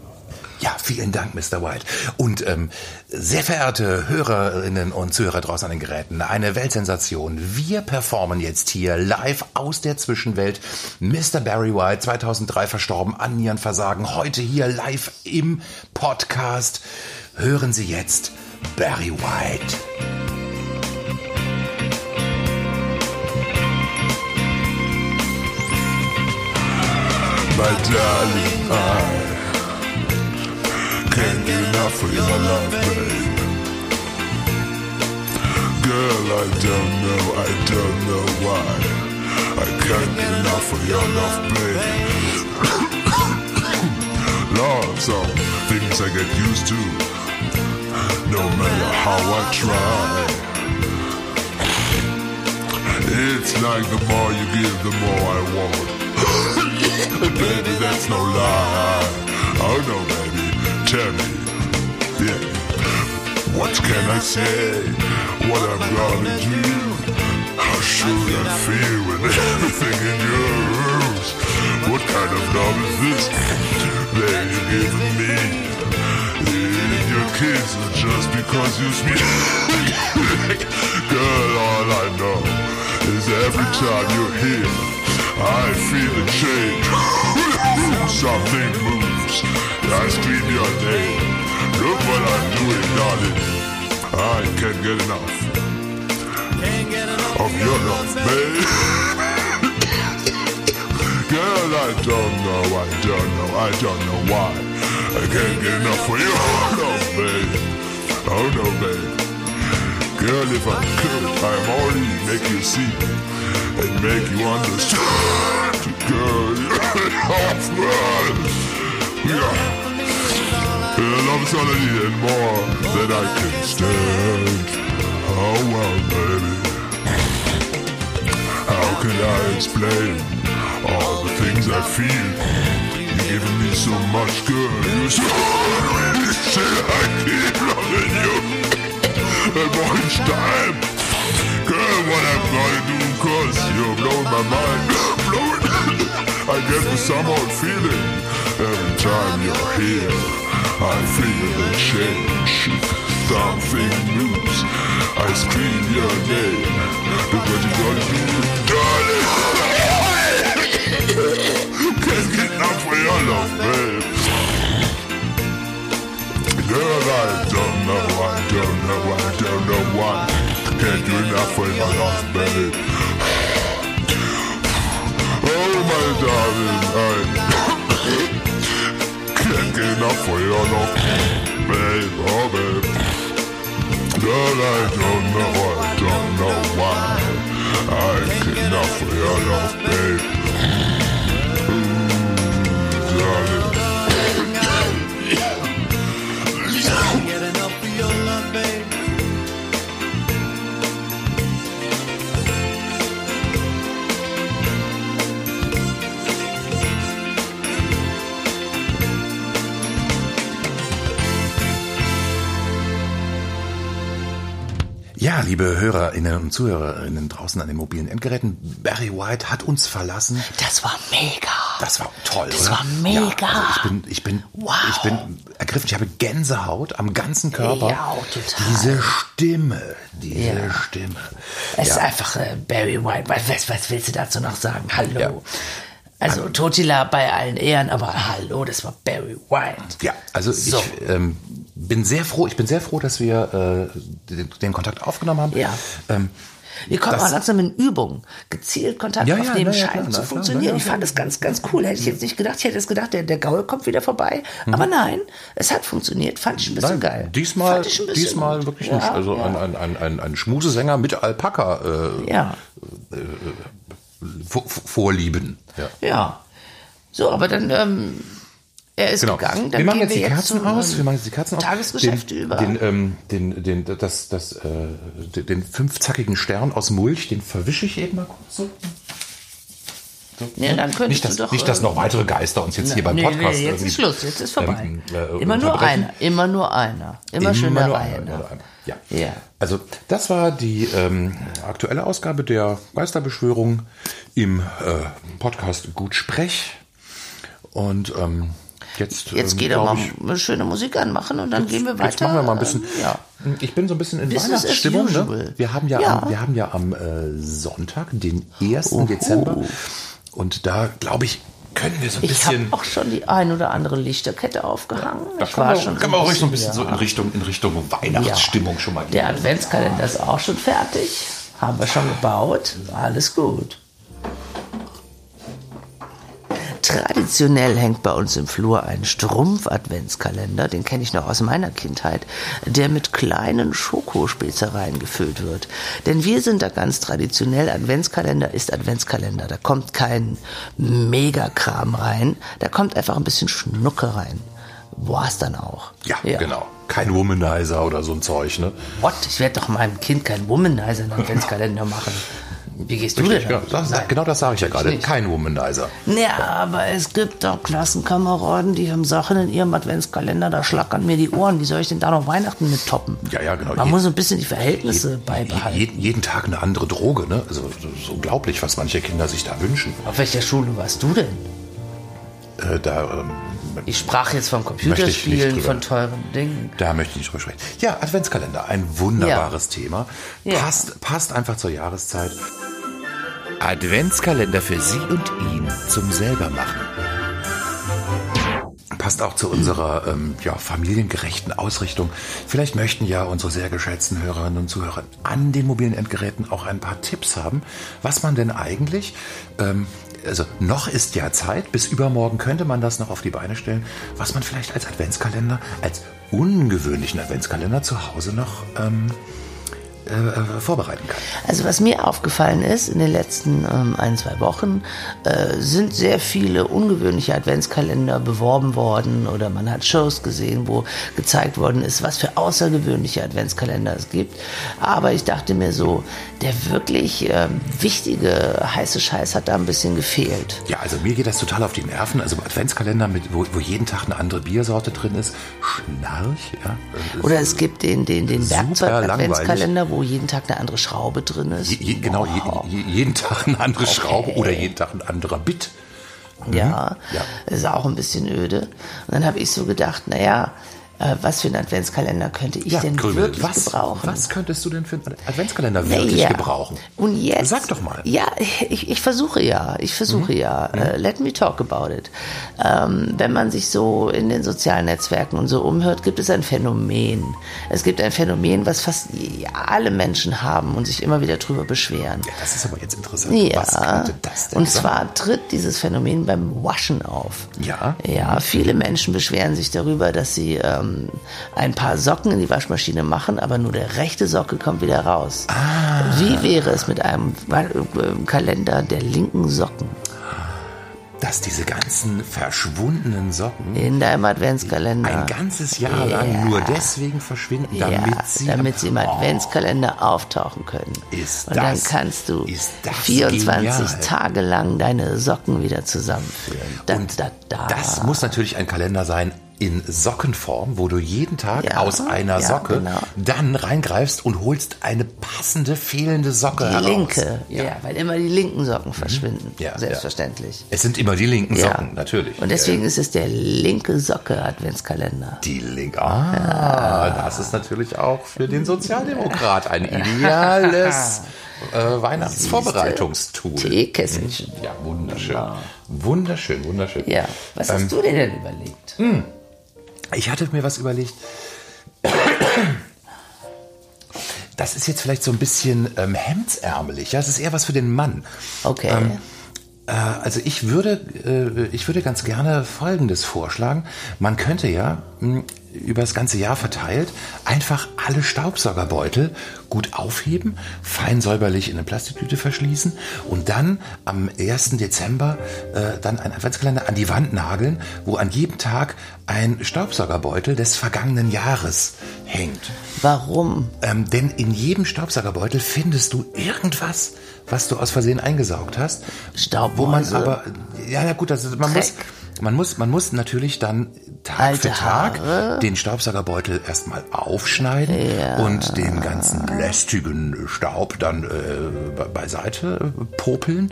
Ja, vielen Dank, Mr. White. Und ähm, sehr verehrte Hörerinnen und Zuhörer draußen an den Geräten, eine Weltsensation. Wir performen jetzt hier live aus der Zwischenwelt. Mr. Barry White, 2003 verstorben an Nierenversagen, heute hier live im Podcast. Hören Sie jetzt Barry White. My darling, I can't get enough of your love, babe. Girl, I don't know, I don't know why. I can't get enough of your love, babe. Love's all things I get used to, no matter how I try. It's like the more you give, the more I want. baby, that's no lie. Oh no, baby, tell me. Yeah. What can I say? What I'm gonna do? How should I feel with everything in your yours? What kind of love is this that you're giving me? And your kids just because you speak. Girl, all I know is every time you're here, I feel a change. Something moves. I scream your name. Look what I'm doing, darling. I can't get enough of your love, babe. Girl, I don't know, I don't know, I don't know why. I can't get enough of your love, babe. Oh no, babe. Girl, if I could, I'd already make you see and make you understand. Girl, yeah. Yeah, love is all and more than I can stand. Oh well, baby. How can I explain all the things I feel? You're giving me so much, girl. You so I keep loving you. And more each time. Girl, what I'm gonna do, cause you're blowing my mind. blowing. I get the some old feeling every time you're here. I feel the change. Something moves. I scream your name. Look what you gonna do, darling. Can't get enough for your love, babe. Girl, I don't know, I don't know, I don't know why. Can't do enough for your love, babe. Oh, my darling, I get enough for your love, babe, oh, babe. Girl, I don't know, I don't know why. I enough for your love, babe. Ooh, darling. Ja, liebe Hörerinnen und Zuhörerinnen draußen an den mobilen Endgeräten, Barry White hat uns verlassen. Das war mega. Das war toll, Das oder? war mega. Ja, also ich bin, ich bin, Wow. ich bin ergriffen. Ich habe Gänsehaut am ganzen Körper. Ja, auch total. Diese Stimme, diese Ja. Stimme. Es ist Ja. einfach äh, Barry White. Was, was, willst du dazu noch sagen? Hallo. Also Totila bei allen Ehren, aber hallo, das war Barry White. Ja, also So. ich ähm, bin sehr froh. Ich bin sehr froh, dass wir äh, den, den Kontakt aufgenommen haben. Ja. Ähm, Wir kommen mal langsam in Übung, gezielt Kontakt Ja, ja, aufnehmen ja, scheint zu funktionieren. ich fand das ganz, ganz cool. Hätte ich jetzt nicht gedacht. Ich hätte es gedacht, der, der Gaul kommt wieder vorbei. Aber nein, es hat funktioniert. Fand ich ein bisschen Mhm. Nein, geil. Diesmal, bisschen diesmal gut. wirklich nicht. Also ein, ein, ein, ein, ein Schmusesänger mit Alpaka äh, ja, vor, Vorlieben. Ja. ja. So, aber dann, ähm, er ist Genau. gegangen. Dann wir machen jetzt die Kerzen zum, aus. Wir machen jetzt die Kerzen aus. Tagesgeschäft den, über. Den, ähm, den, den, das, das, äh, den, fünfzackigen Stern aus Mulch, den verwische ich eben mal kurz so. so. Ja, dann könntest nicht, dass, du doch, nicht, dass äh, noch weitere Geister uns jetzt hier beim nee, Podcast nee, jetzt ist Schluss, jetzt ist vorbei. äh, immer nur einer, immer nur einer. Immer, schön Immer der nur einer, immer nur einer. Ja. Ja. Also das war die ähm, aktuelle Ausgabe der Geisterbeschwörung im äh, Podcast Gut Sprech. Und ähm, jetzt, Jetzt ähm, geht er mal ich, eine schöne Musik anmachen und dann gehen wir weiter. Jetzt machen wir mal ein bisschen. Ja. Ich bin so ein bisschen in Business Weihnachtsstimmung. Ne? Wir haben ja, Ja. Am, wir haben ja am äh, Sonntag, den 1. Uhu. Dezember. Und da, glaube ich, können wir so ein Ich habe bisschen. auch schon die ein oder andere Lichterkette aufgehangen. da ich kann war man, schon kann man auch ruhig so ein bisschen ja. so in Richtung, in Richtung Weihnachtsstimmung schon mal gehen. Der Adventskalender ist auch schon fertig. Haben wir schon gebaut. Alles gut. Traditionell hängt bei uns im Flur ein Strumpf-Adventskalender, den kenne ich noch aus meiner Kindheit, der mit kleinen Schokospitzereien gefüllt wird. Denn wir sind da ganz traditionell, Adventskalender ist Adventskalender. Da kommt kein Megakram rein, da kommt einfach ein bisschen Schnucke rein. War's dann auch. Ja, genau. Kein Womanizer oder so ein Zeug, ne? What? Ich werde doch meinem Kind keinen Womanizer in den Adventskalender machen. Wie gehst du denn? Damit? das, genau das sage ich ja gerade. Kein Womanizer. Ja, aber es gibt doch Klassenkameraden, die haben Sachen in ihrem Adventskalender, da schlackern mir die Ohren. Wie soll ich denn da noch Weihnachten mit toppen? Ja, ja, genau. Man Je- muss ein bisschen die Verhältnisse beibehalten. Jeden, jeden Tag eine andere Droge, ne? Also unglaublich, was manche Kinder sich da wünschen. Auf welcher Schule warst du denn? Äh, da, ähm, Ich sprach jetzt von Computerspielen, von teuren Dingen. da möchte ich nicht drüber sprechen. Ja, Adventskalender, ein wunderbares Thema. Ja. Passt, passt einfach zur Jahreszeit. Adventskalender für Sie und ihn zum selbermachen. Passt auch zu unserer ähm, ja, familiengerechten Ausrichtung. Vielleicht möchten ja unsere sehr geschätzten Hörerinnen und Zuhörer an den mobilen Endgeräten auch ein paar Tipps haben, was man denn eigentlich, ähm, also noch ist ja Zeit, bis übermorgen könnte man das noch auf die Beine stellen, was man vielleicht als Adventskalender, als ungewöhnlichen Adventskalender zu Hause noch ähm, äh, äh, vorbereiten kann. Also was mir aufgefallen ist in den letzten ähm, ein, zwei Wochen, äh, sind sehr viele ungewöhnliche Adventskalender beworben worden oder man hat Shows gesehen, wo gezeigt worden ist, was für außergewöhnliche Adventskalender es gibt. Aber ich dachte mir so, der wirklich ähm, wichtige heiße Scheiß hat da ein bisschen gefehlt. Ja, also mir geht das total auf die Nerven. Also Adventskalender, mit, wo, wo jeden Tag eine andere Biersorte drin ist. Schnarch, ja. äh, Oder es gibt den, den, den Werkzeug-Adventskalender, wo jeden Tag eine andere Schraube drin ist. Je, je, genau, je, je, jeden Tag eine andere Schraube oder jeden Tag ein anderer Bit. Ja, Ja. ist auch ein bisschen öde. Und dann habe ich so gedacht, naja, äh, was für einen Adventskalender könnte ich Ja, denn Krümel, wirklich was, gebrauchen? was könntest du denn für einen Adventskalender wirklich Naja. gebrauchen? Und jetzt? Sag doch mal. Mhm. Ja, ich, ich versuche ja, ich versuche ja. Äh, let me talk about it. Ähm, wenn man sich so in den sozialen Netzwerken und so umhört, gibt es ein Phänomen. Es gibt ein Phänomen, was fast alle Menschen haben und sich immer wieder drüber beschweren. Das ist aber jetzt interessant. Ja, Was könnte das denn und sein? zwar tritt dieses Phänomen beim Waschen auf. Ja. Ja, viele Menschen beschweren sich darüber, dass sie ähm, ein paar Socken in die Waschmaschine machen, aber nur der rechte Socke kommt wieder raus. Ah. Wie wäre es mit einem äh, Kalender der linken Socken dass diese ganzen verschwundenen Socken in deinem Adventskalender? ein ganzes Jahr lang nur deswegen verschwinden, damit ja, sie, damit sie im Oh, Adventskalender auftauchen können. Ist und dann das- kannst du ist das 24 genial. Tage lang deine Socken wieder zusammenführen. Da, Und da, da. das muss natürlich ein Kalender sein, in Sockenform, wo du jeden Tag Ja, aus einer ja, Socke genau. dann reingreifst und holst eine passende fehlende Socke Die heraus. linke, ja. weil immer die linken Socken verschwinden. Mhm. Ja, Selbstverständlich. Es sind immer die linken Ja. Socken, natürlich. Und deswegen ist es der linke Socke Adventskalender. Die linke. Ah, das ist natürlich auch für den Sozialdemokrat ein ideales äh, Weihnachtsvorbereitungstool. Teekesselchen. Ja, wunderschön. Wunderschön, wunderschön. Ja. Was Ähm, hast du dir denn überlegt? Ich hatte mir was überlegt. Das ist jetzt vielleicht so ein bisschen ähm, hemdsärmelig. Ja, das ist eher was für den Mann. Okay. Ähm, äh, also ich würde, äh, ich würde ganz gerne Folgendes vorschlagen. Man könnte ja mh, über das ganze Jahr verteilt einfach alle Staubsaugerbeutel gut aufheben, fein säuberlich in eine Plastiktüte verschließen und dann am 1. Dezember äh, dann ein Adventskalender an die Wand nageln, wo an jedem Tag ein Staubsaugerbeutel des vergangenen Jahres hängt. Warum? Ähm, denn in jedem Staubsaugerbeutel findest du irgendwas, was du aus Versehen eingesaugt hast. Staubmäuse. Wo man aber, ja, ja gut, also man muss, Dreck. Man muss, man muss natürlich dann Tag Alte für Tag Haare. den Staubsaugerbeutel erstmal aufschneiden und den ganzen lästigen Staub dann äh, be- beiseite äh, popeln.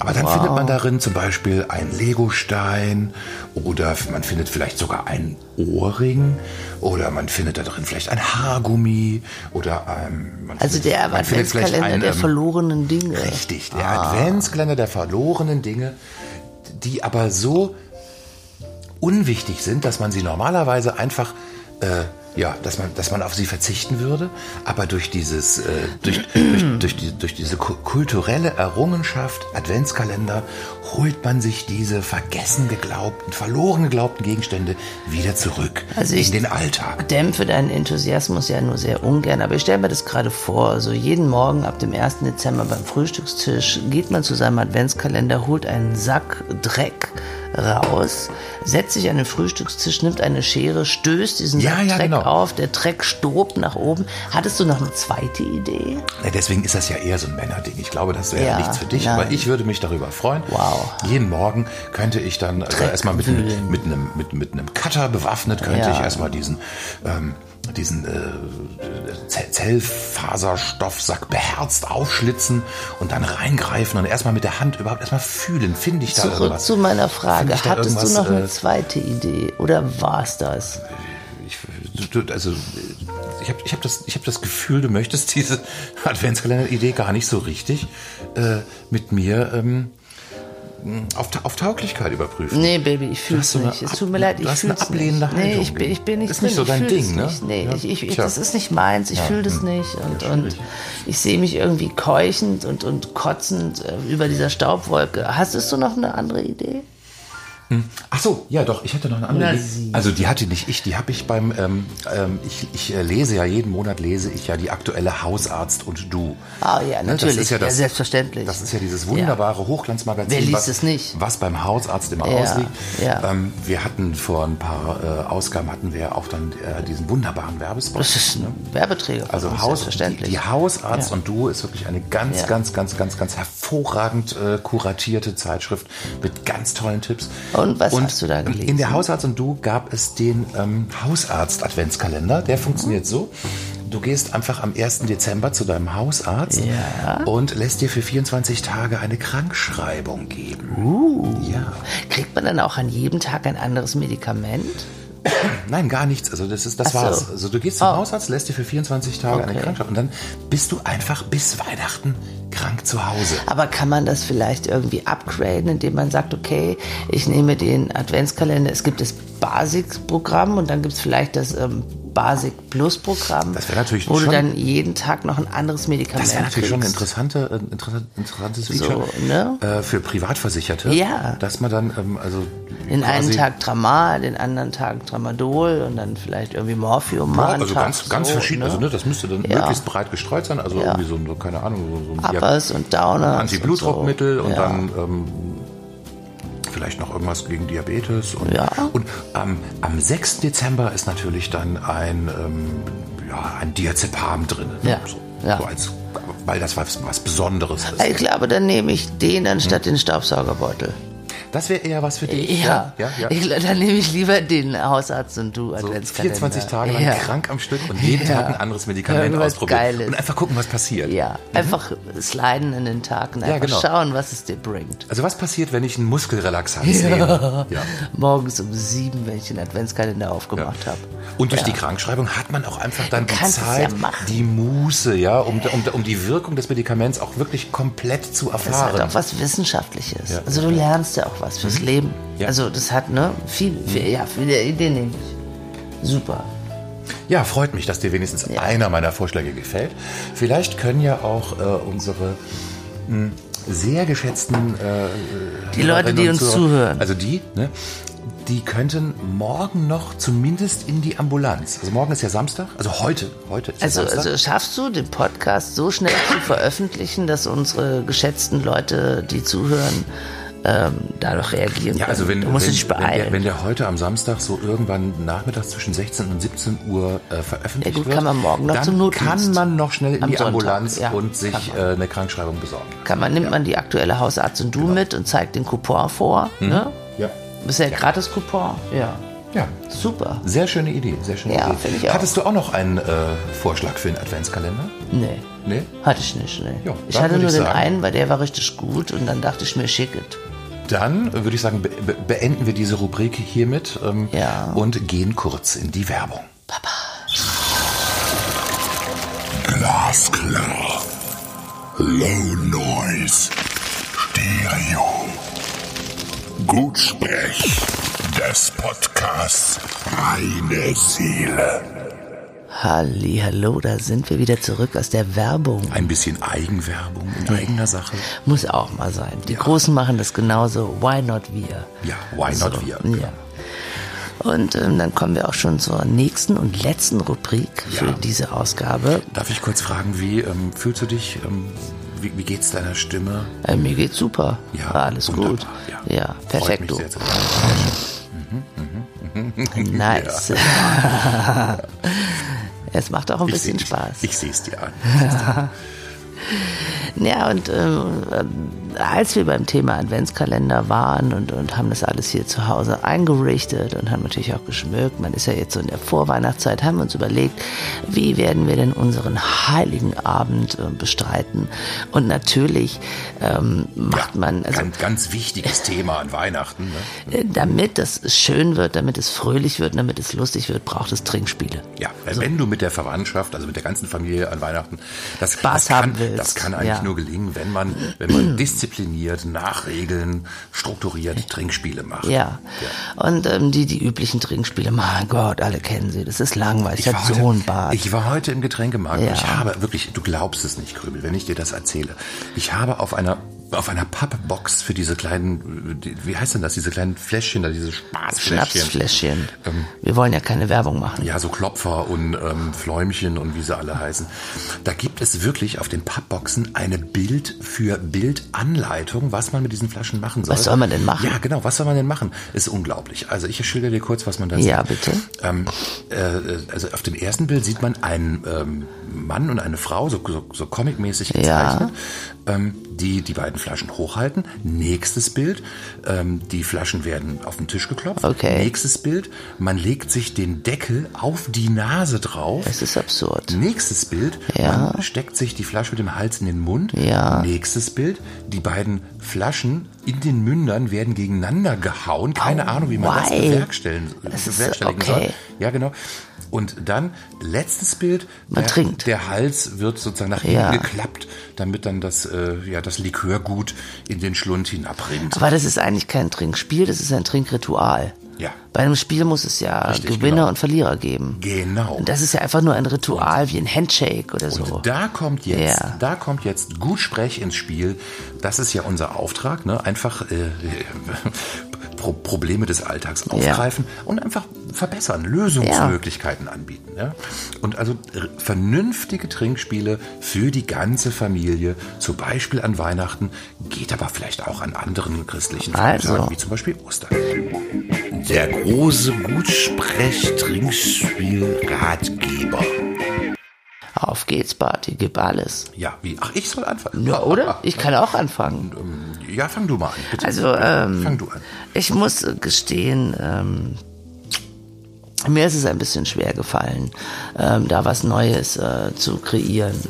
Aber dann findet man darin zum Beispiel einen Legostein oder man findet vielleicht sogar einen Ohrring oder man findet da drin vielleicht ein Haargummi oder ähm, man Also findet, der Adventskalender ein, der ähm, verlorenen Dinge. Richtig, der Adventskalender der verlorenen Dinge, die aber so unwichtig sind, dass man sie normalerweise einfach, äh, ja, dass man, dass man auf sie verzichten würde, aber durch dieses, äh, durch, durch, durch, die, durch diese ku- kulturelle Errungenschaft Adventskalender holt man sich diese vergessen geglaubten, verloren geglaubten Gegenstände wieder zurück Also ich- in den Alltag. dämpfe deinen Enthusiasmus ja nur sehr ungern, aber ich stelle mir das gerade vor, so jeden Morgen ab dem 1. Dezember beim Frühstückstisch geht man zu seinem Adventskalender, holt einen Sack Dreck raus, setzt sich an den Frühstückstisch, nimmt eine Schere, stößt diesen Ja, ja, Dreck genau. auf, der Dreck stobt nach oben. Hattest du noch eine zweite Idee? Ja, deswegen ist das ja eher so ein Männerding. Ich glaube, das wäre Ja, nichts für dich, nein. aber ich würde mich darüber freuen. Wow. Jeden Morgen könnte ich dann also erstmal mit, einem- wühlen. mit, einem, mit, mit einem Cutter bewaffnet, könnte ich erstmal diesen, ähm, diesen äh, Zell- Zellfaserstoffsack beherzt aufschlitzen und dann reingreifen und erstmal mit der Hand überhaupt erstmal fühlen, finde ich da Zurück irgendwas. zu meiner Frage. Hattest du noch eine äh, zweite Idee oder war's das? ich, also ich habe ich hab das, ich hab das Gefühl, du möchtest diese Adventskalender-Idee gar nicht so richtig äh, mit mir ähm, auf, auf Tauglichkeit überprüfen. Nee, Baby, ich so eine nicht. Es tut mir leid, ich fühl's ablehnende nicht. Nee, Haltung ich bin, ich bin nicht Ist nicht so dein ich Ding, es ne? Nicht. Nee, Ja, ich, ich, tja. das ist nicht meins. Ich fühle das nicht. Und, und ich sehe mich irgendwie keuchend und, und kotzend äh, über dieser Staubwolke. Hast du noch eine andere Idee? Ach so, ja doch, ich hatte noch eine andere. Also die hatte nicht ich, die habe ich beim, ähm, ähm, ich, ich äh, lese ja jeden Monat lese ich ja die aktuelle Hausarzt und du. Ah ja, Ne, natürlich. Das ist ja, das, Ja, selbstverständlich. Das ist ja dieses wunderbare Hochglanzmagazin. Wer liest was, es nicht? Was beim Hausarzt immer Ja, ausliegt. ja. Ähm, wir hatten vor ein paar äh, Ausgaben hatten wir auch dann äh, diesen wunderbaren Werbespot. das ist ein Werbeträger. von Also Haus, die, selbstverständlich. die Hausarzt Ja. und du ist wirklich eine ganz, Ja. ganz, ganz, ganz, ganz hervorragend äh, kuratierte Zeitschrift mit ganz tollen Tipps. Und was hast du da gelesen? In der Hausarzt und du gab es den ähm, Hausarzt-Adventskalender. Der funktioniert so. Du gehst einfach am 1. Dezember zu deinem Hausarzt Ja. und lässt dir für 24 Tage eine Krankschreibung geben. Uh. Ja. Kriegt man dann auch an jedem Tag ein anderes Medikament? Nein, gar nichts. Also das ist das Ach so. war's. Also du gehst zum Oh. Hausarzt, lässt dir für 24 Tage eine Okay. Krankschreibung und dann bist du einfach bis Weihnachten krank zu Hause. Aber kann man das vielleicht irgendwie upgraden, indem man sagt, okay, ich nehme den Adventskalender, es gibt das Basic-Programm und dann gibt es vielleicht das ähm, Basic Plus-Programm, Das wäre natürlich wo du schon- dann jeden Tag noch ein anderes Medikament Das wäre natürlich schon ein interessante, äh, interessant, interessantes Feature ne? äh, für Privatversicherte. Ja. Dass man dann, ähm, also Den einen Tag Tramal, den anderen Tag Tramadol und dann vielleicht irgendwie Morphium Ja, also Tag ganz, ganz so, verschieden. ne? Also ne, das müsste dann Ja. möglichst breit gestreut sein. Also Ja. irgendwie so, ein- so, keine Ahnung, so, so ein Uppers und Downers. Antiblutdruckmittel und, und so. Ja. dann ähm, vielleicht noch irgendwas gegen Diabetes. Und, Ja. und ähm, am 6. Dezember ist natürlich dann ein, ähm, ja, ein Diazepam drin. ne? Ja. So, Ja. So als, weil das was, was Besonderes ist. Ich glaube, dann nehme ich den anstatt den Staubsaugerbeutel. Das wäre eher was für dich. Ja, ja, ja. Ich, dann nehme ich lieber den Hausarzt und du so Adventskalender. 24 Tage lang krank am Stück und jeden. Tag ein anderes Medikament Irgendwas ausprobieren. Geiles. Und einfach gucken, was passiert. Ja, einfach sliden in den Tag und einfach genau. schauen, was es dir bringt. Also was passiert, wenn ich einen Muskelrelaxanz nehme? Morgens um sieben, wenn ich den Adventskalender aufgemacht habe. Und durch die Krankschreibung hat man auch einfach dann die Zeit, die Muße, ja, um, um, um die Wirkung des Medikaments auch wirklich komplett zu Das hat erfahren. auch was Wissenschaftliches. Also du lernst ja auch was fürs Leben. Ja. Also das hat, ne, viel, viel ja, viele Ideen nehme ich. Super. Ja, freut mich, dass dir wenigstens Ja. einer meiner Vorschläge gefällt. Vielleicht können ja auch äh, unsere mh, sehr geschätzten äh, Die Leute, die uns Zuhörer, zuhören. Also die, ne? Die könnten morgen noch zumindest in die Ambulanz. Also morgen ist ja Samstag, also heute, heute ist Also, ja Samstag. also schaffst du den Podcast so schnell zu veröffentlichen, dass unsere geschätzten Leute, die zuhören, ähm, dadurch reagieren Ja, also wenn? Du musst wenn, dich wenn, der, beeilen. wenn der heute am Samstag so irgendwann nachmittags zwischen 16 und 17 Uhr äh, veröffentlicht Ja, gut, wird, kann man morgen noch dann zum Notdienst. kann man noch schnell in die Sonntag, Ambulanz ja, und sich äh, eine Krankschreibung besorgen. Kann man, nimmt man die aktuelle Hausarzt und du mit und zeigt den Coupon vor. Ne? Ja. Ist ja gratis Coupon. Ja. Ja. Super. Sehr schöne Idee, sehr schöne Ja, Idee. finde ich auch. Hattest du auch noch einen äh, Vorschlag für einen Adventskalender? Nee. Nee? Hatte ich nicht, nee. Ja, ich hatte nur ich den sagen- einen, weil der war richtig gut und dann dachte ich mir, schick it. Dann würde ich sagen, be be beenden wir diese Rubrik hiermit ähm, Ja. und gehen kurz in die Werbung. Glasklar. Low Noise. Stereo. Gutsprech des Podcasts Reine Seele. Halli, hallo, da sind wir wieder zurück aus der Werbung. Ein bisschen Eigenwerbung in eigener Sache. Muss auch mal sein. Die Großen machen das genauso. Why not wir? Ja, why not wir? Ja. Und ähm, dann kommen wir auch schon zur nächsten und letzten Rubrik für Ja. diese Ausgabe. Darf ich kurz fragen, wie ähm, fühlst du dich? Ähm, wie, wie geht's deiner Stimme? Äh, mir geht's super. Ja, Alles wunderbar, gut. ja. Ja, Freut perfekt. mich Du. sehr zu Nice. es macht auch ein Ich seh bisschen dich. Spaß. Ich sehe es dir an. Ja, und äh, als wir beim Thema Adventskalender waren und, und haben das alles hier zu Hause eingerichtet und haben natürlich auch geschmückt, man ist ja jetzt so in der Vorweihnachtszeit, haben wir uns überlegt, wie werden wir denn unseren heiligen Abend äh, bestreiten? Und natürlich ähm, macht man, also ganz, ganz wichtiges Thema an Weihnachten. Ne? äh, damit das schön wird, damit es fröhlich wird, damit es lustig wird, braucht es Trinkspiele. Ja, äh, wenn du mit der Verwandtschaft, also mit der ganzen Familie an Weihnachten, das, Spaß das kann, haben willst. das kann eigentlich Ja. Nur gelingen, wenn man, wenn man diszipliniert, nach Regeln, strukturiert Trinkspiele macht. Ja. Und ähm, die, die üblichen Trinkspiele, mein Gott, alle kennen sie. Das ist langweilig. Ich Ich war, hat so einen heute, Bart. ich war heute im Getränkemarkt Ja. und ich habe wirklich, du glaubst es nicht, Krümel, wenn ich dir das erzähle. Ich habe auf einer auf einer Pappbox für diese kleinen, wie heißt denn das, diese kleinen Fläschchen, da diese Spaßfläschchen. Schnapsfläschchen. Ähm, Wir wollen ja keine Werbung machen. Ja, so Klopfer und ähm, Fläumchen und wie sie alle heißen. Da gibt es wirklich auf den Pappboxen eine Bild für Bildanleitung, was man mit diesen Flaschen machen soll. Was soll man denn machen? Ja, genau, was soll man denn machen? Ist unglaublich. Also ich schilder dir kurz, was man da Ja, sieht. bitte. Ähm, äh, also auf dem ersten Bild sieht man einen ähm, Mann und eine Frau, so, so, so comicmäßig gezeichnet, ähm, die die beiden Flaschen hochhalten. Nächstes Bild, ähm, die Flaschen werden auf den Tisch geklopft. Okay. Nächstes Bild, man legt sich den Deckel auf die Nase drauf. Es ist absurd. Nächstes Bild, Ja. man steckt sich die Flasche mit dem Hals in den Mund. Ja. Nächstes Bild, die beiden Flaschen in den Mündern werden gegeneinander gehauen. Keine Oh, Ahnung, wie man das why? bewerkstelligen, Das ist bewerkstelligen okay. soll. Ja, genau. Und dann letztes Bild, Man der, trinkt. der Hals wird sozusagen nach Ja. hinten geklappt, damit dann das, äh, ja, das Likörgut in den Schlund hinabrinnt. Aber das ist eigentlich kein Trinkspiel, das ist ein Trinkritual. Ja. Bei einem Spiel muss es ja Richtig, Gewinner genau. und Verlierer geben. Genau. Und das ist ja einfach nur ein Ritual wie ein Handshake oder so. Da kommt jetzt, Ja. da kommt jetzt Gutsprech ins Spiel. Das ist ja unser Auftrag, ne? Einfach äh, Pro Probleme des Alltags aufgreifen und einfach verbessern, Lösungsmöglichkeiten anbieten. Ja? Und also r- vernünftige Trinkspiele für die ganze Familie, zum Beispiel an Weihnachten, geht aber vielleicht auch an anderen christlichen Also. Feiertagen, wie zum Beispiel Ostern. Der große Gutsprech-Trinkspiel-Ratgeber. Auf geht's, Barty, gib alles. Ja, wie? Ach, ich soll anfangen. Ja, oder? Ich kann auch anfangen. Ja, fang du mal an, bitte. Also, ähm, fang du an. Ich muss gestehen, ähm, mir ist es ein bisschen schwer gefallen, ähm, da was Neues äh, zu kreieren.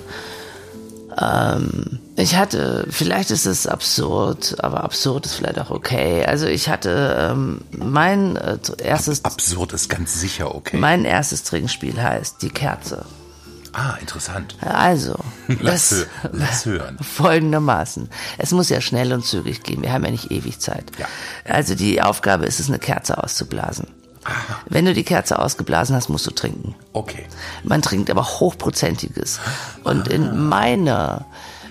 Ähm, ich hatte, vielleicht ist es absurd, aber absurd ist vielleicht auch okay. Also ich hatte ähm, mein äh, erstes, Absurd ist ganz sicher okay. mein erstes Trinkspiel heißt die Kerze. Ah, interessant. Also, Lass, das, lass hören. Folgendermaßen. Es muss ja schnell und zügig gehen. Wir haben ja nicht ewig Zeit. Ja. Also die Aufgabe ist es, eine Kerze auszublasen. Wenn du die Kerze ausgeblasen hast, musst du trinken. Okay. Man trinkt aber hochprozentiges. Und in meiner,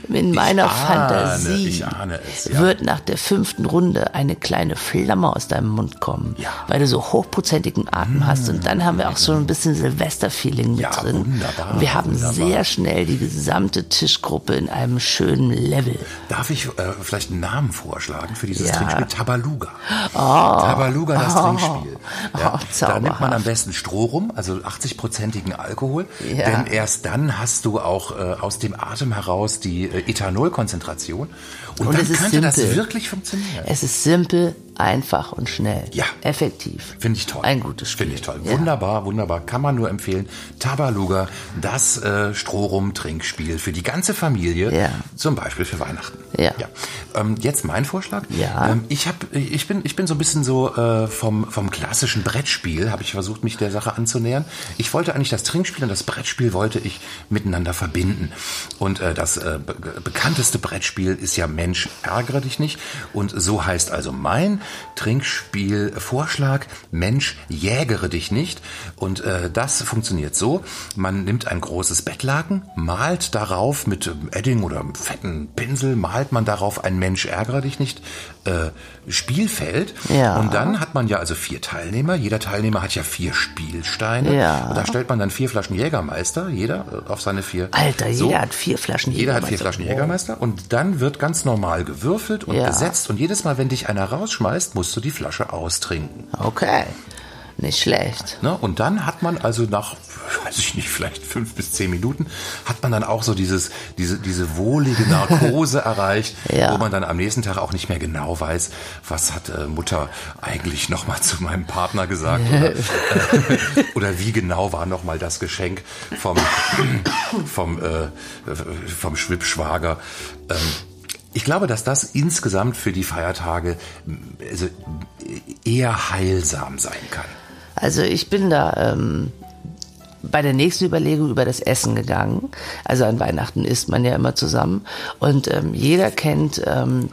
in meiner ahne, Fantasie es, ja. wird nach der fünften Runde eine kleine Flamme aus deinem Mund kommen, Ja. weil du so hochprozentigen Atem hast. Und dann haben wir auch so ein bisschen Silvester-Feeling mit Ja, drin. wunderbar, Und wir haben wunderbar. sehr schnell die gesamte Tischgruppe in einem schönen Level. Darf ich äh, vielleicht einen Namen vorschlagen für dieses. Trinkspiel? Tabaluga. Tabaluga, das Trinkspiel. Ja, Oh, da nimmt man am besten Stroh rum, also 80-prozentigen Alkohol. Denn erst dann hast du auch äh, aus dem Atem heraus die Ethanolkonzentration. Und, Und dann es ist könnte das simpel. wirklich funktionieren. Es ist simpel, einfach und schnell. Ja. Effektiv. Finde ich toll. Ein gutes Spiel. Finde ich toll. Ja. Wunderbar, wunderbar. Kann man nur empfehlen. Tabaluga, das äh, Strohrum-Trinkspiel für die ganze Familie. Ja. Zum Beispiel für Weihnachten. Ja. Ähm, jetzt mein Vorschlag. Ja. Ähm, ich, hab, ich, bin, ich bin so ein bisschen so äh, vom, vom klassischen Brettspiel, habe ich versucht, mich der Sache anzunähern. Ich wollte eigentlich das Trinkspiel und das Brettspiel wollte ich miteinander verbinden. Und äh, das äh, be bekannteste Brettspiel ist ja Mensch, ärgere dich nicht. Und so heißt also mein Trinkspiel-Vorschlag, Mensch, jägere dich nicht. Und äh, das funktioniert so, man nimmt ein großes Bettlaken, malt darauf mit Edding oder fetten Pinsel, malt man darauf ein Mensch, ärgere dich nicht. Äh, Spielfeld. Ja. Und dann hat man ja also vier Teilnehmer. Jeder Teilnehmer hat ja vier Spielsteine. Ja. Und da stellt man dann vier Flaschen Jägermeister, jeder äh, auf seine vier. Alter, So. jeder hat vier Flaschen Jeder hat vier Jägermeister. Flaschen Jägermeister und dann wird ganz normal gewürfelt und Ja. gesetzt und jedes Mal, wenn dich einer rausschmeißt, musst du die Flasche austrinken. Okay. Nicht schlecht. Ne? Und dann hat man also nach, weiß ich nicht, vielleicht fünf bis zehn Minuten, hat man dann auch so dieses, diese, diese wohlige Narkose erreicht, Ja. wo man dann am nächsten Tag auch nicht mehr genau weiß, was hat äh, Mutter eigentlich nochmal zu meinem Partner gesagt oder, äh, oder wie genau war nochmal das Geschenk vom, vom, äh, vom Schwippschwager. Ähm, ich glaube, dass das insgesamt für die Feiertage äh, also, eher heilsam sein kann. Also ich bin da ähm, bei der nächsten Überlegung über das Essen gegangen. Also an Weihnachten isst man ja immer zusammen. Und ähm, jeder kennt ähm,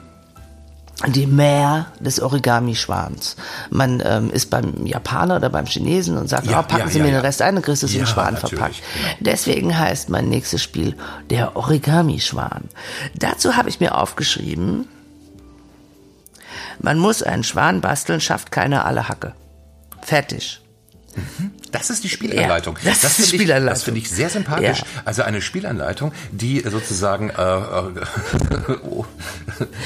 die Meer des Origami-Schwans. Man ähm, ist beim Japaner oder beim Chinesen und sagt, Ja, oh, packen ja, Sie ja, mir den Rest ein, dann kriegst du es den Schwan verpackt. genau. Deswegen heißt mein nächstes Spiel der Origami-Schwan. Dazu habe ich mir aufgeschrieben, man muss einen Schwan basteln, schafft keiner alle Hacke. Fertig. Das ist die Spielanleitung. Ja, das ist die finde ich- Spielanleitung. Das finde ich sehr sympathisch. Ja. Also eine Spielanleitung, die sozusagen äh, äh, oh,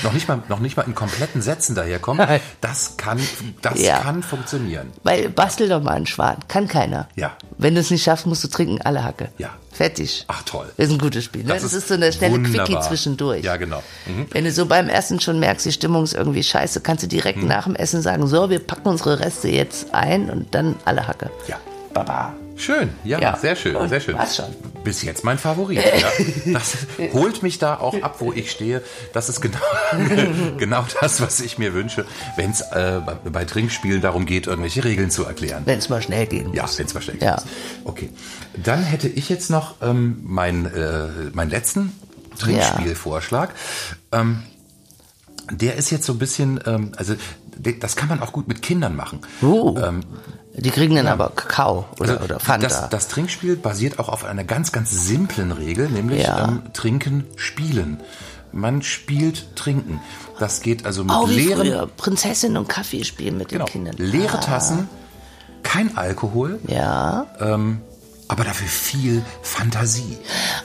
noch nicht mal noch nicht mal in kompletten Sätzen daherkommt. Das kann das Ja. kann funktionieren. Weil bastel doch mal einen Schwan. Kann keiner. Ja. Wenn du es nicht schaffst, musst du trinken alle Hacke. Ja. Fertig. Ach toll. Das ist ein gutes Spiel. Ne? Das, Das ist, ist so eine schnelle wunderbar. Quickie zwischendurch. Ja, genau. Mhm. Wenn du so beim Essen schon merkst, die Stimmung ist irgendwie scheiße, kannst du direkt Mhm. nach dem Essen sagen, so, wir packen unsere Reste jetzt ein und dann alle Hacke. Ja. Baba. Schön, ja, Ja. sehr schön, sehr schön. war's schon. Bis jetzt mein Favorit. Ja. Das holt mich da auch ab, wo ich stehe. Das ist genau, genau das, was ich mir wünsche, wenn es äh, bei, Trinkspielen darum geht, irgendwelche Regeln zu erklären. Wenn es mal schnell gehen muss. Ja, wenn es versteckt Ja. ist. Okay. Dann hätte ich jetzt noch ähm, meinen äh, meinen letzten Trinkspielvorschlag. Ähm, der ist jetzt so ein bisschen, ähm, also das kann man auch gut mit Kindern machen. Uh, Ähm, die kriegen dann aber Kakao oder, also oder Fanta. Das, das Trinkspiel basiert auch auf einer ganz, ganz simplen Regel, nämlich Ja. ähm, Trinken, Spielen. Man spielt Trinken. Das geht also mit oh, wie leeren, früher. Prinzessin und Kaffee spielen mit genau, den Kindern. leere Tassen, kein Alkohol, Ja. ähm, aber dafür viel Fantasie.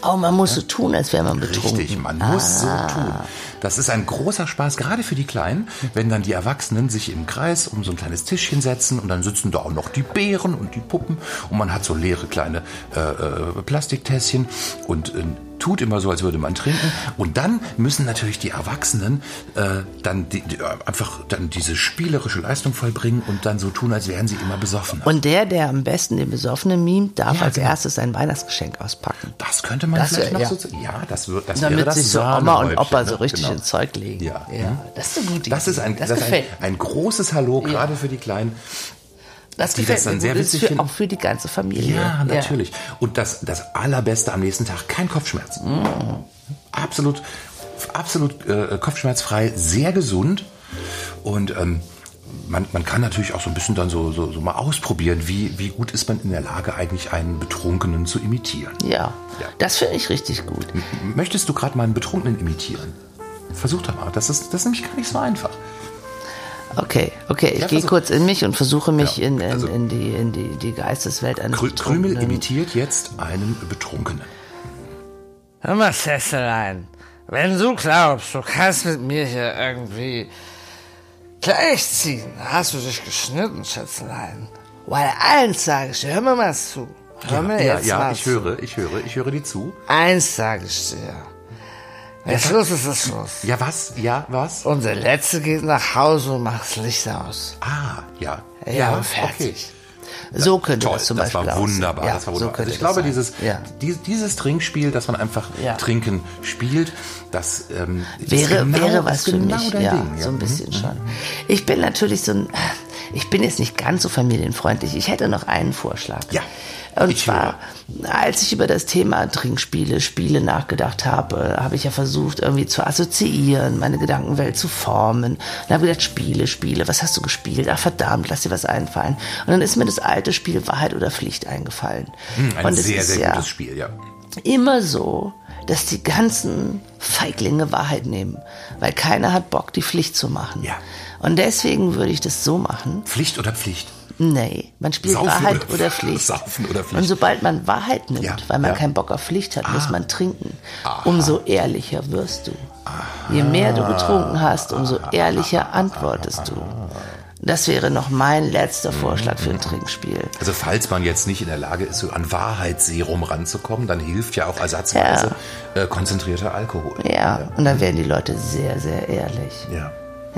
Oh, man muss so tun, als wäre man betrunken. Richtig, man muss Ah. so tun. Das ist ein großer Spaß, gerade für die Kleinen, wenn dann die Erwachsenen sich im Kreis um so ein kleines Tischchen setzen und dann sitzen da auch noch die Bären und die Puppen und man hat so leere kleine äh, äh, Plastiktässchen und äh, tut immer so, als würde man trinken. Und dann müssen natürlich die Erwachsenen äh, dann die, die, äh, einfach dann diese spielerische Leistung vollbringen und dann so tun, als wären sie immer besoffen. Und der, der am besten den Besoffenen mimt, darf Ja, als genau. erstes sein Weihnachtsgeschenk auspacken. das könnte man Das vielleicht wär- noch ja. so. Ja, das, wird, das wäre Damit das sich so Oma und Opa so ne? richtig Genau. ins Zeug legen. Ja. ja. Das ist eine gute Das Idee. ist ein, das, das ein, ein großes Hallo, gerade für die Kleinen. Das die das dann sehr gut. Ist witzig finden. auch für die ganze Familie. Ja, natürlich. Und das, das Allerbeste am nächsten Tag, kein Kopfschmerz. Absolut, absolut äh, kopfschmerzfrei, sehr gesund. Und ähm, man, man kann natürlich auch so ein bisschen dann so, so, so mal ausprobieren, wie, wie gut ist man in der Lage, eigentlich einen Betrunkenen zu imitieren. Ja, Ja. das finde ich richtig gut. Möchtest du gerade mal einen Betrunkenen imitieren? Versuch doch mal. Das ist, das ist nämlich gar nicht so einfach. Okay, okay, ich Ja, gehe versuch. kurz in mich und versuche mich Ja, in, in, also- in, die, in die, die Geisteswelt eines Krü Krümel imitiert jetzt einen Betrunkenen. Hör mal, Sesselein, wenn du glaubst, du kannst mit mir hier irgendwie gleichziehen, hast du dich geschnitten, Schätzelein. Weil eins sage ich dir, hör mir mal zu. Hör mir ja, jetzt ja, mal ich zu. höre, ich höre, ich höre dir zu. Eins sage ich dir. Wenn Schluss ist, ist Schluss. Ja, was? Ja, was? Und der Letzte geht nach Hause und macht das Licht aus. Ah, ja. Ja, fertig. So könnte Toll, das zum das Beispiel war wunderbar. Ja, das war so wunderbar. könnte also ich glaube, das dieses, sein. ja. dies- dieses Trinkspiel, dass man einfach Ja. Trinken spielt, das ähm, ist wäre, genau, wäre was für genau mich, ja, Ding. so ein Mhm. bisschen schon. Ich bin natürlich so ein, ich bin jetzt nicht ganz so familienfreundlich. Ich hätte noch einen Vorschlag. Ja, Und zwar, als ich über das Thema Trinkspiele, Spiele nachgedacht habe, habe ich ja versucht, irgendwie zu assoziieren, meine Gedankenwelt zu formen. Und habe gedacht, Spiele, Spiele, was hast du gespielt? Ach verdammt, lass dir was einfallen. Und dann ist mir das alte Spiel Wahrheit oder Pflicht eingefallen. Hm, Ein Und sehr, ist sehr ja, gutes Spiel, ja. immer so, dass die ganzen Feiglinge Wahrheit nehmen, weil keiner hat Bock, die Pflicht zu machen. Ja. Und deswegen würde ich das so machen. Pflicht oder Pflicht? Nee, man spielt Saufen Wahrheit oder- oder, Pflicht. Saufen oder Pflicht. Und sobald man Wahrheit nimmt, Ja, weil man ja. Ah. keinen Bock auf Pflicht hat, muss man trinken. Umso ehrlicher wirst du. Je mehr du getrunken hast, umso ehrlicher antwortest du. Das wäre noch mein letzter Vorschlag für ein Trinkspiel. Also falls man jetzt nicht in der Lage ist, so an Wahrheitsserum ranzukommen, dann hilft ja auch ersatzweise äh, konzentrierter Alkohol. Ja, und dann werden die Leute sehr, sehr ehrlich. ja.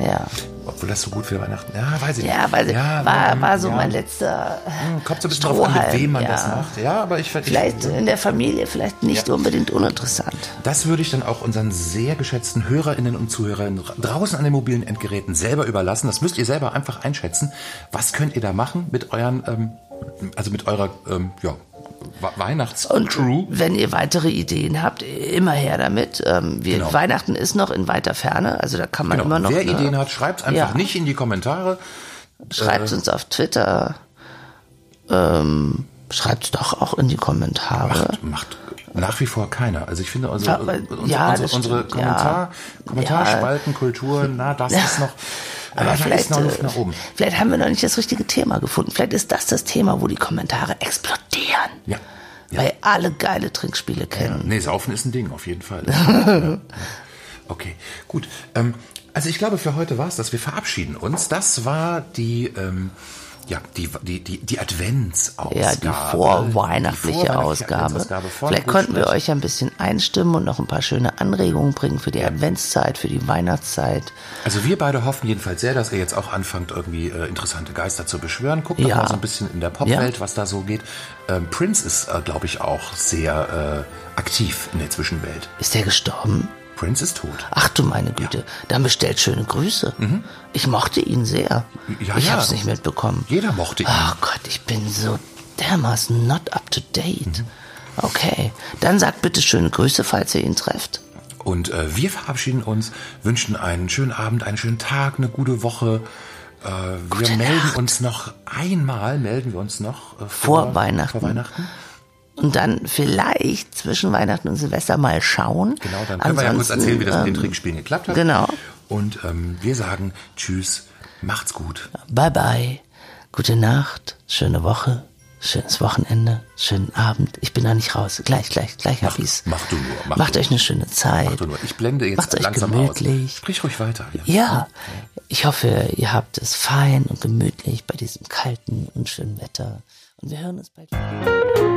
Ja. Obwohl das so gut für Weihnachten. Ja, weiß ich Ja, nicht. weil war, mm, war so ja. mein letzter Hm, Kommt so ein bisschen drauf an, mit wem man ja. das macht. Ja, aber ich, ich Vielleicht in der Familie, vielleicht nicht unbedingt uninteressant. Das würde ich dann auch unseren sehr geschätzten Hörerinnen und Zuhörern draußen an den mobilen Endgeräten selber überlassen. Das müsst ihr selber einfach einschätzen. Was könnt ihr da machen mit euren, ähm, also mit eurer ähm, ja, We- Und Weihnachtscrew? wenn ihr weitere Ideen habt, immer her damit. Ähm, wir, Genau. Weihnachten ist noch in weiter Ferne, also da kann man Genau. immer noch. Wer ne, Ideen hat, schreibt einfach Ja. nicht in die Kommentare. Schreibt uns auf Twitter. Ähm, schreibt doch auch in die Kommentare. Macht, macht nach wie vor keiner. Also ich finde unsere, Aber- unsere, ja, unsere, das unsere stimmt, Kommentar, ja. Kommentarspaltenkultur, na, das ist noch, Aber vielleicht, ist noch Luft äh, nach oben. vielleicht haben wir noch nicht das richtige Thema gefunden. Vielleicht ist das das Thema, wo die Kommentare explodieren. Ja. Weil alle geile Trinkspiele kennen. Nee, Saufen ist ein Ding, auf jeden Fall. ja. Okay, gut. Ähm, also ich glaube, für heute war es das. Wir verabschieden uns. Das war die, ähm, ja, die, die, die, die Adventsausgabe. Ja, die vorweihnachtliche Die vorweihnachtliche Ausgabe. Von Vielleicht konnten wir euch ein bisschen einstimmen und noch ein paar schöne Anregungen bringen für die Adventszeit, für die Weihnachtszeit. Also wir beide hoffen jedenfalls sehr, dass ihr jetzt auch anfangt, irgendwie äh, interessante Geister zu beschwören. Guckt doch Ja. mal so ein bisschen in der Popwelt, Ja. was da so geht. Ähm, Prince ist, äh, glaube ich, auch sehr äh, aktiv in der Zwischenwelt. Ist der gestorben? Prince ist tot. Ach du meine Güte, dann bestellt schöne Grüße. Ich mochte ihn sehr. Mhm. Ja, ich ja. hab's nicht mitbekommen. Jeder mochte ihn. Oh Gott, ich bin so dermaßen not up to date. Mhm. Okay, dann sagt bitte schöne Grüße, falls ihr ihn trefft. Und äh, wir verabschieden uns, wünschen einen schönen Abend, einen schönen Tag, eine gute Woche. Äh, wir Gute melden Nacht. uns noch einmal, melden wir uns noch äh, Vor Weihnachten. Vor Weihnachten. Und dann vielleicht zwischen Weihnachten und Silvester mal schauen. Genau, dann können wir ja kurz Ansonsten, erzählen, wie das mit den ähm, Trinkspielen geklappt hat. Genau. Und ähm, wir sagen Tschüss, macht's gut. Bye bye. Gute Nacht, schöne Woche. schönes Wochenende, schönen Abend. Ich bin da nicht raus. Gleich, gleich, gleich hab ich's. mach du nur, mach Macht du euch eine schöne Zeit. Mach du nur. Ich blende jetzt Macht's euch gemütlich. aus. Sprich ruhig weiter. Ja. Ja, ich hoffe, ihr habt es fein und gemütlich bei diesem kalten und schönen Wetter. Und wir hören uns bald wieder.